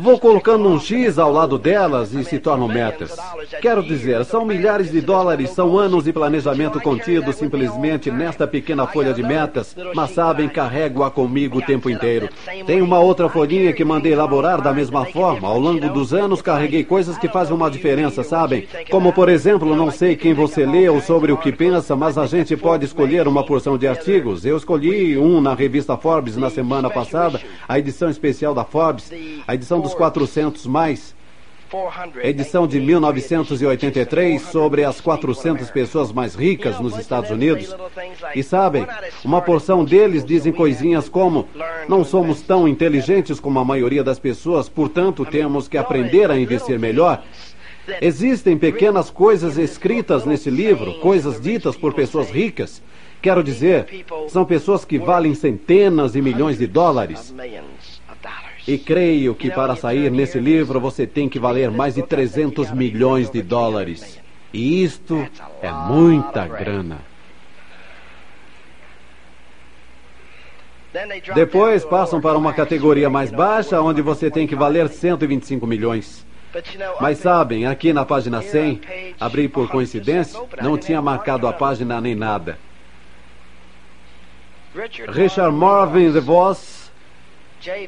Vou colocando um X ao lado delas e se tornam metas. Quero dizer, são milhares de dólares, são anos de planejamento contido simplesmente nesta pequena folha de metas, mas sabem, carrego-a comigo o tempo inteiro. Tem uma outra folhinha que mandei elaborar da mesma forma. Ao longo dos anos, carreguei coisas que fazem uma diferença, sabem? Como, por exemplo, não sei quem você lê ou sobre o que pensa, mas a gente pode escolher uma porção de artigos. Eu escolhi um na revista Forbes na semana passada, a edição especial da Forbes, a edição edição dos 400 mais, edição de 1983 sobre as 400 pessoas mais ricas nos Estados Unidos. E sabem, uma porção deles dizem coisinhas como: não somos tão inteligentes como a maioria das pessoas, portanto temos que aprender a investir melhor. Existem pequenas coisas escritas nesse livro, coisas ditas por pessoas ricas. Quero dizer, são pessoas que valem centenas de milhões de dólares. E creio que para sair nesse livro você tem que valer mais de 300 milhões de dólares. E isto é muita grana. Depois passam para uma categoria mais baixa, onde você tem que valer 125 milhões. Mas sabem, aqui na página 100, abri por coincidência, não tinha marcado a página nem nada. Richard Marvin DeVos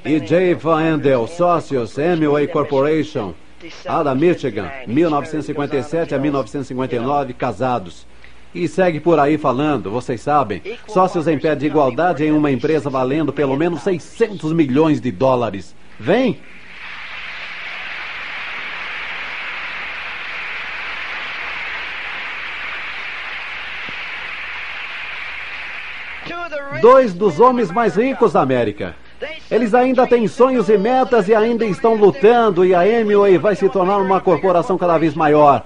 e Jay Van Endel, sócios, Amway Corporation, Ada Michigan, 1957 a 1959, casados. E segue por aí falando, vocês sabem, sócios em pé de igualdade em uma empresa valendo pelo menos 600 milhões de dólares. Vem! Dois dos homens mais ricos da América. Eles ainda têm sonhos e metas e ainda estão lutando e a Amway vai se tornar uma corporação cada vez maior.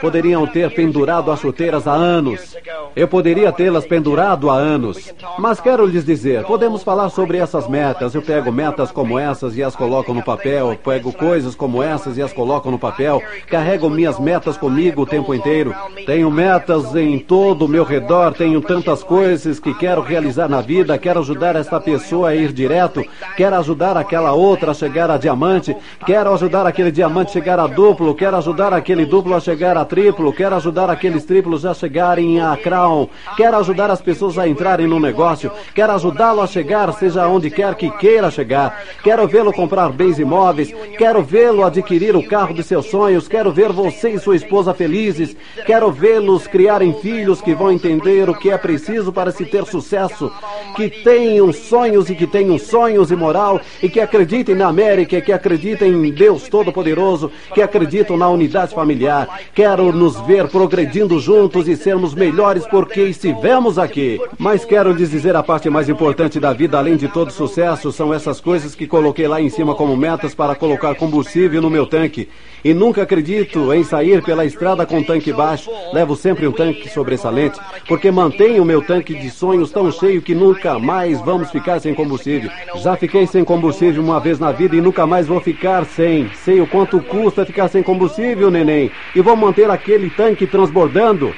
Poderiam ter pendurado as chuteiras há anos. Eu poderia tê-las pendurado há anos. Mas quero lhes dizer, podemos falar sobre essas metas. Eu pego metas como essas e as coloco no papel. Pego coisas como essas e as coloco no papel. Carrego minhas metas comigo o tempo inteiro. Tenho metas em todo o meu redor. Tenho tantas coisas que quero realizar na vida. Quero ajudar esta pessoa a ir direto. Quero ajudar aquela outra a chegar a diamante. Quero ajudar aquele diamante a chegar a duplo. Quero ajudar aquele duplo a chegar chegar a triplo, quero ajudar aqueles triplos a chegarem a crown, quero ajudar as pessoas a entrarem no negócio, quero ajudá-lo a chegar, seja onde quer que queira chegar, quero vê-lo comprar bens imóveis, quero vê-lo adquirir o carro de seus sonhos, quero ver você e sua esposa felizes, quero vê-los criarem filhos que vão entender o que é preciso para se ter sucesso, que tenham sonhos e que tenham sonhos e moral, e que acreditem na América, que acreditem em Deus Todo-Poderoso, que acreditam na unidade familiar, Quero nos ver progredindo juntos e sermos melhores porque estivemos aqui. Mas quero lhes dizer a parte mais importante da vida, além de todo sucesso, são essas coisas que coloquei lá em cima como metas para colocar combustível no meu tanque. E nunca acredito em sair pela estrada com tanque baixo. Levo sempre um tanque sobressalente, porque mantenho o meu tanque de sonhos tão cheio que nunca mais vamos ficar sem combustível. Já fiquei sem combustível uma vez na vida e nunca mais vou ficar sem. Sei o quanto custa ficar sem combustível, neném. E vou manter aquele tanque transbordando.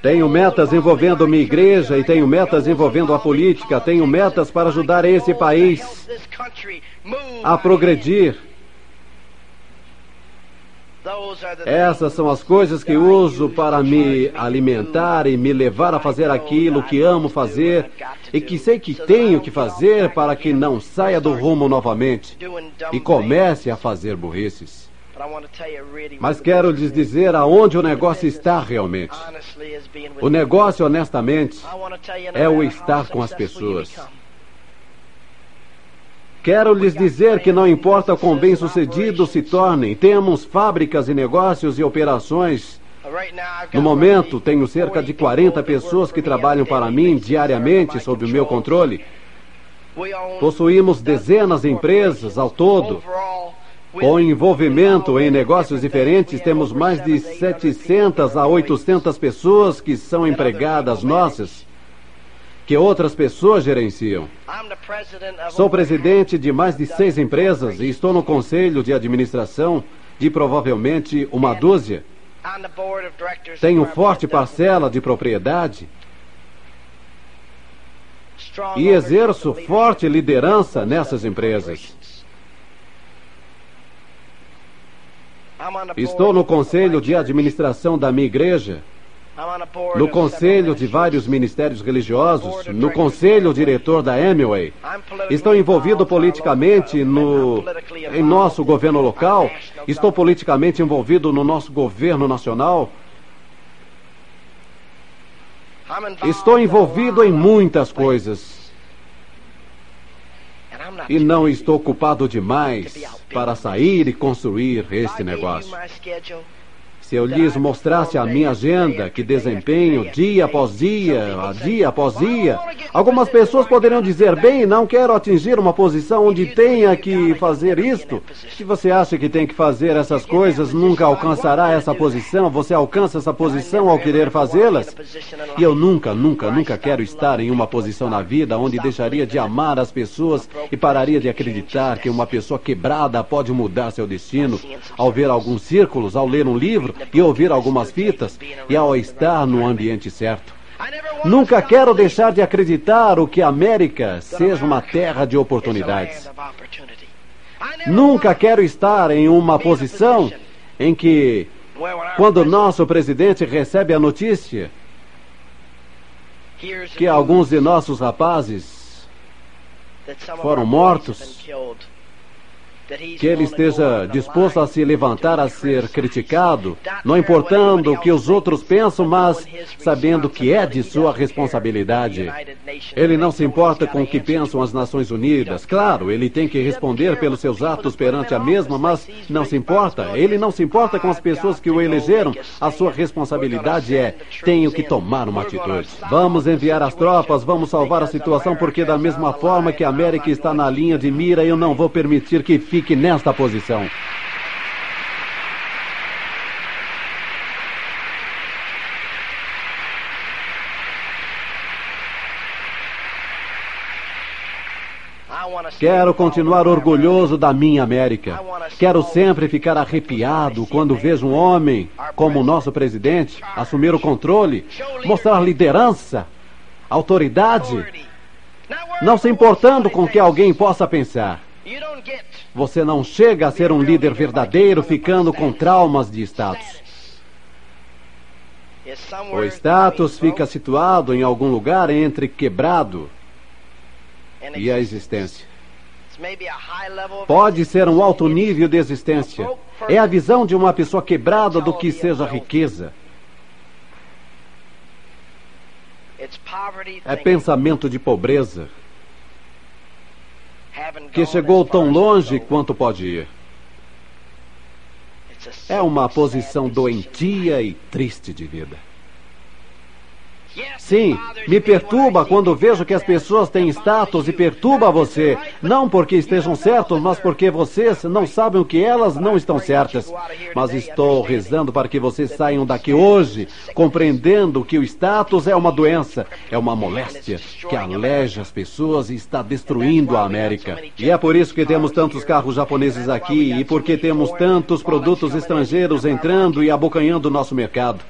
Tenho metas envolvendo minha igreja e tenho metas envolvendo a política. Tenho metas para ajudar esse país a progredir. Essas são as coisas que uso para me alimentar e me levar a fazer aquilo que amo fazer e que sei que tenho que fazer para que não saia do rumo novamente e comece a fazer burrices. Mas quero lhes dizer aonde o negócio está realmente. O negócio, honestamente, é o estar com as pessoas. Quero lhes dizer que não importa quão bem sucedidos se tornem, temos fábricas e negócios e operações No momento, tenho cerca de 40 pessoas que trabalham para mim diariamente sob o meu controle. Possuímos dezenas de empresas ao todo. Com envolvimento em negócios diferentes, temos mais de 700 a 800 pessoas que são empregadas nossas, que outras pessoas gerenciam. Sou presidente de mais de seis empresas e estou no conselho de administração de provavelmente uma dúzia. Tenho forte parcela de propriedade e exerço forte liderança nessas empresas. Estou no conselho de administração da minha igreja, no conselho de vários ministérios religiosos, no conselho diretor da Amway. Estou envolvido politicamente no, em nosso governo local, estou politicamente envolvido no nosso governo nacional. Estou envolvido em muitas coisas. E não estou ocupado demais para sair e construir este negócio. Se eu lhes mostrasse a minha agenda, que desempenho dia após dia, dia após dia, algumas pessoas poderiam dizer: bem, não quero atingir uma posição onde tenha que fazer isto. Se você acha que tem que fazer essas coisas, nunca alcançará essa posição. Você alcança essa posição ao querer fazê-las. E eu nunca, nunca, nunca quero estar em uma posição na vida onde deixaria de amar as pessoas e pararia de acreditar que uma pessoa quebrada pode mudar seu destino ao ver alguns círculos, ao ler um livro e ouvir algumas fitas e ao estar no ambiente certo. Nunca quero deixar de acreditar o que a América seja uma terra de oportunidades. Nunca quero estar em uma posição em que, quando nosso presidente recebe a notícia que alguns de nossos rapazes foram mortos, que ele esteja disposto a se levantar a ser criticado, não importando o que os outros pensam, mas sabendo que é de sua responsabilidade. Ele não se importa com o que pensam as Nações Unidas. Claro, ele tem que responder pelos seus atos perante a mesma, mas não se importa. Ele não se importa com as pessoas que o elegeram. A sua responsabilidade é: tenho que tomar uma atitude. Vamos enviar as tropas, vamos salvar a situação, porque da mesma forma que a América está na linha de mira, eu não vou permitir que fique fique nesta posição. Quero continuar orgulhoso da minha América. Quero sempre ficar arrepiado quando vejo um homem como o nosso presidente assumir o controle, mostrar liderança, autoridade, não se importando com o que alguém possa pensar. Você não chega a ser um líder verdadeiro ficando com traumas de status. O status fica situado em algum lugar entre quebrado e a existência. Pode ser um alto nível de existência. É a visão de uma pessoa quebrada do que seja riqueza. É pensamento de pobreza que chegou tão longe quanto pode ir. É uma posição doentia e triste de vida. Sim, me perturba quando vejo que as pessoas têm status e perturba você. Não porque estejam certos, mas porque vocês não sabem o que elas não estão certas. Mas estou rezando para que vocês saiam daqui hoje, compreendendo que o status é uma doença, é uma moléstia que aleja as pessoas e está destruindo a América. E é por isso que temos tantos carros japoneses aqui e porque temos tantos produtos estrangeiros entrando e abocanhando nosso mercado.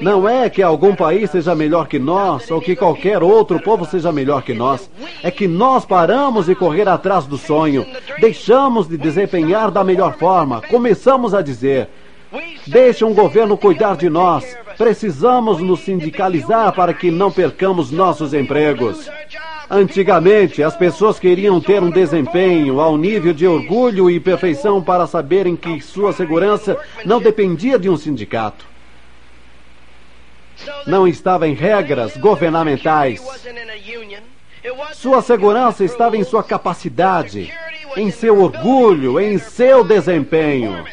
Não é que algum país seja melhor que nós ou que qualquer outro povo seja melhor que nós. É que nós paramos de correr atrás do sonho. Deixamos de desempenhar da melhor forma. Começamos a dizer: Deixe um governo cuidar de nós. Precisamos nos sindicalizar para que não percamos nossos empregos. Antigamente, as pessoas queriam ter um desempenho ao nível de orgulho e perfeição para saberem que sua segurança não dependia de um sindicato não estava em regras governamentais. Sua segurança estava em sua capacidade, em seu orgulho, em seu desempenho.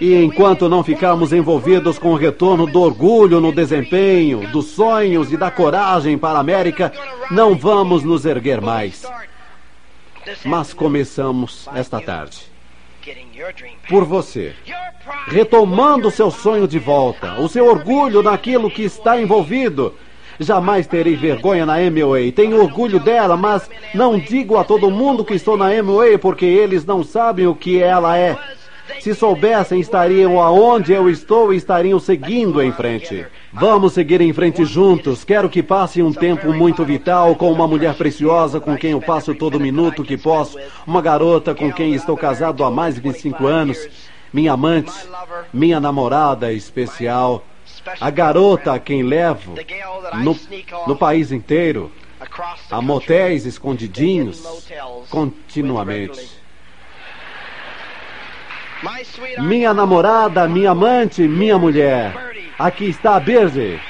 E enquanto não ficarmos envolvidos com o retorno do orgulho no desempenho, dos sonhos e da coragem para a América, não vamos nos erguer mais. Mas começamos esta tarde. Por você. Retomando seu sonho de volta, o seu orgulho naquilo que está envolvido. Jamais terei vergonha na MOA. Tenho orgulho dela, mas não digo a todo mundo que estou na MOA porque eles não sabem o que ela é. Se soubessem, estariam aonde eu estou e estariam seguindo em frente. Vamos seguir em frente juntos. Quero que passe um tempo muito vital com uma mulher preciosa com quem eu passo todo minuto que posso, uma garota com quem estou casado há mais de 25 anos, minha amante, minha namorada especial, a garota a quem levo no, no país inteiro, a motéis escondidinhos, continuamente. Minha namorada, minha amante, minha mulher. Aqui está a Bird.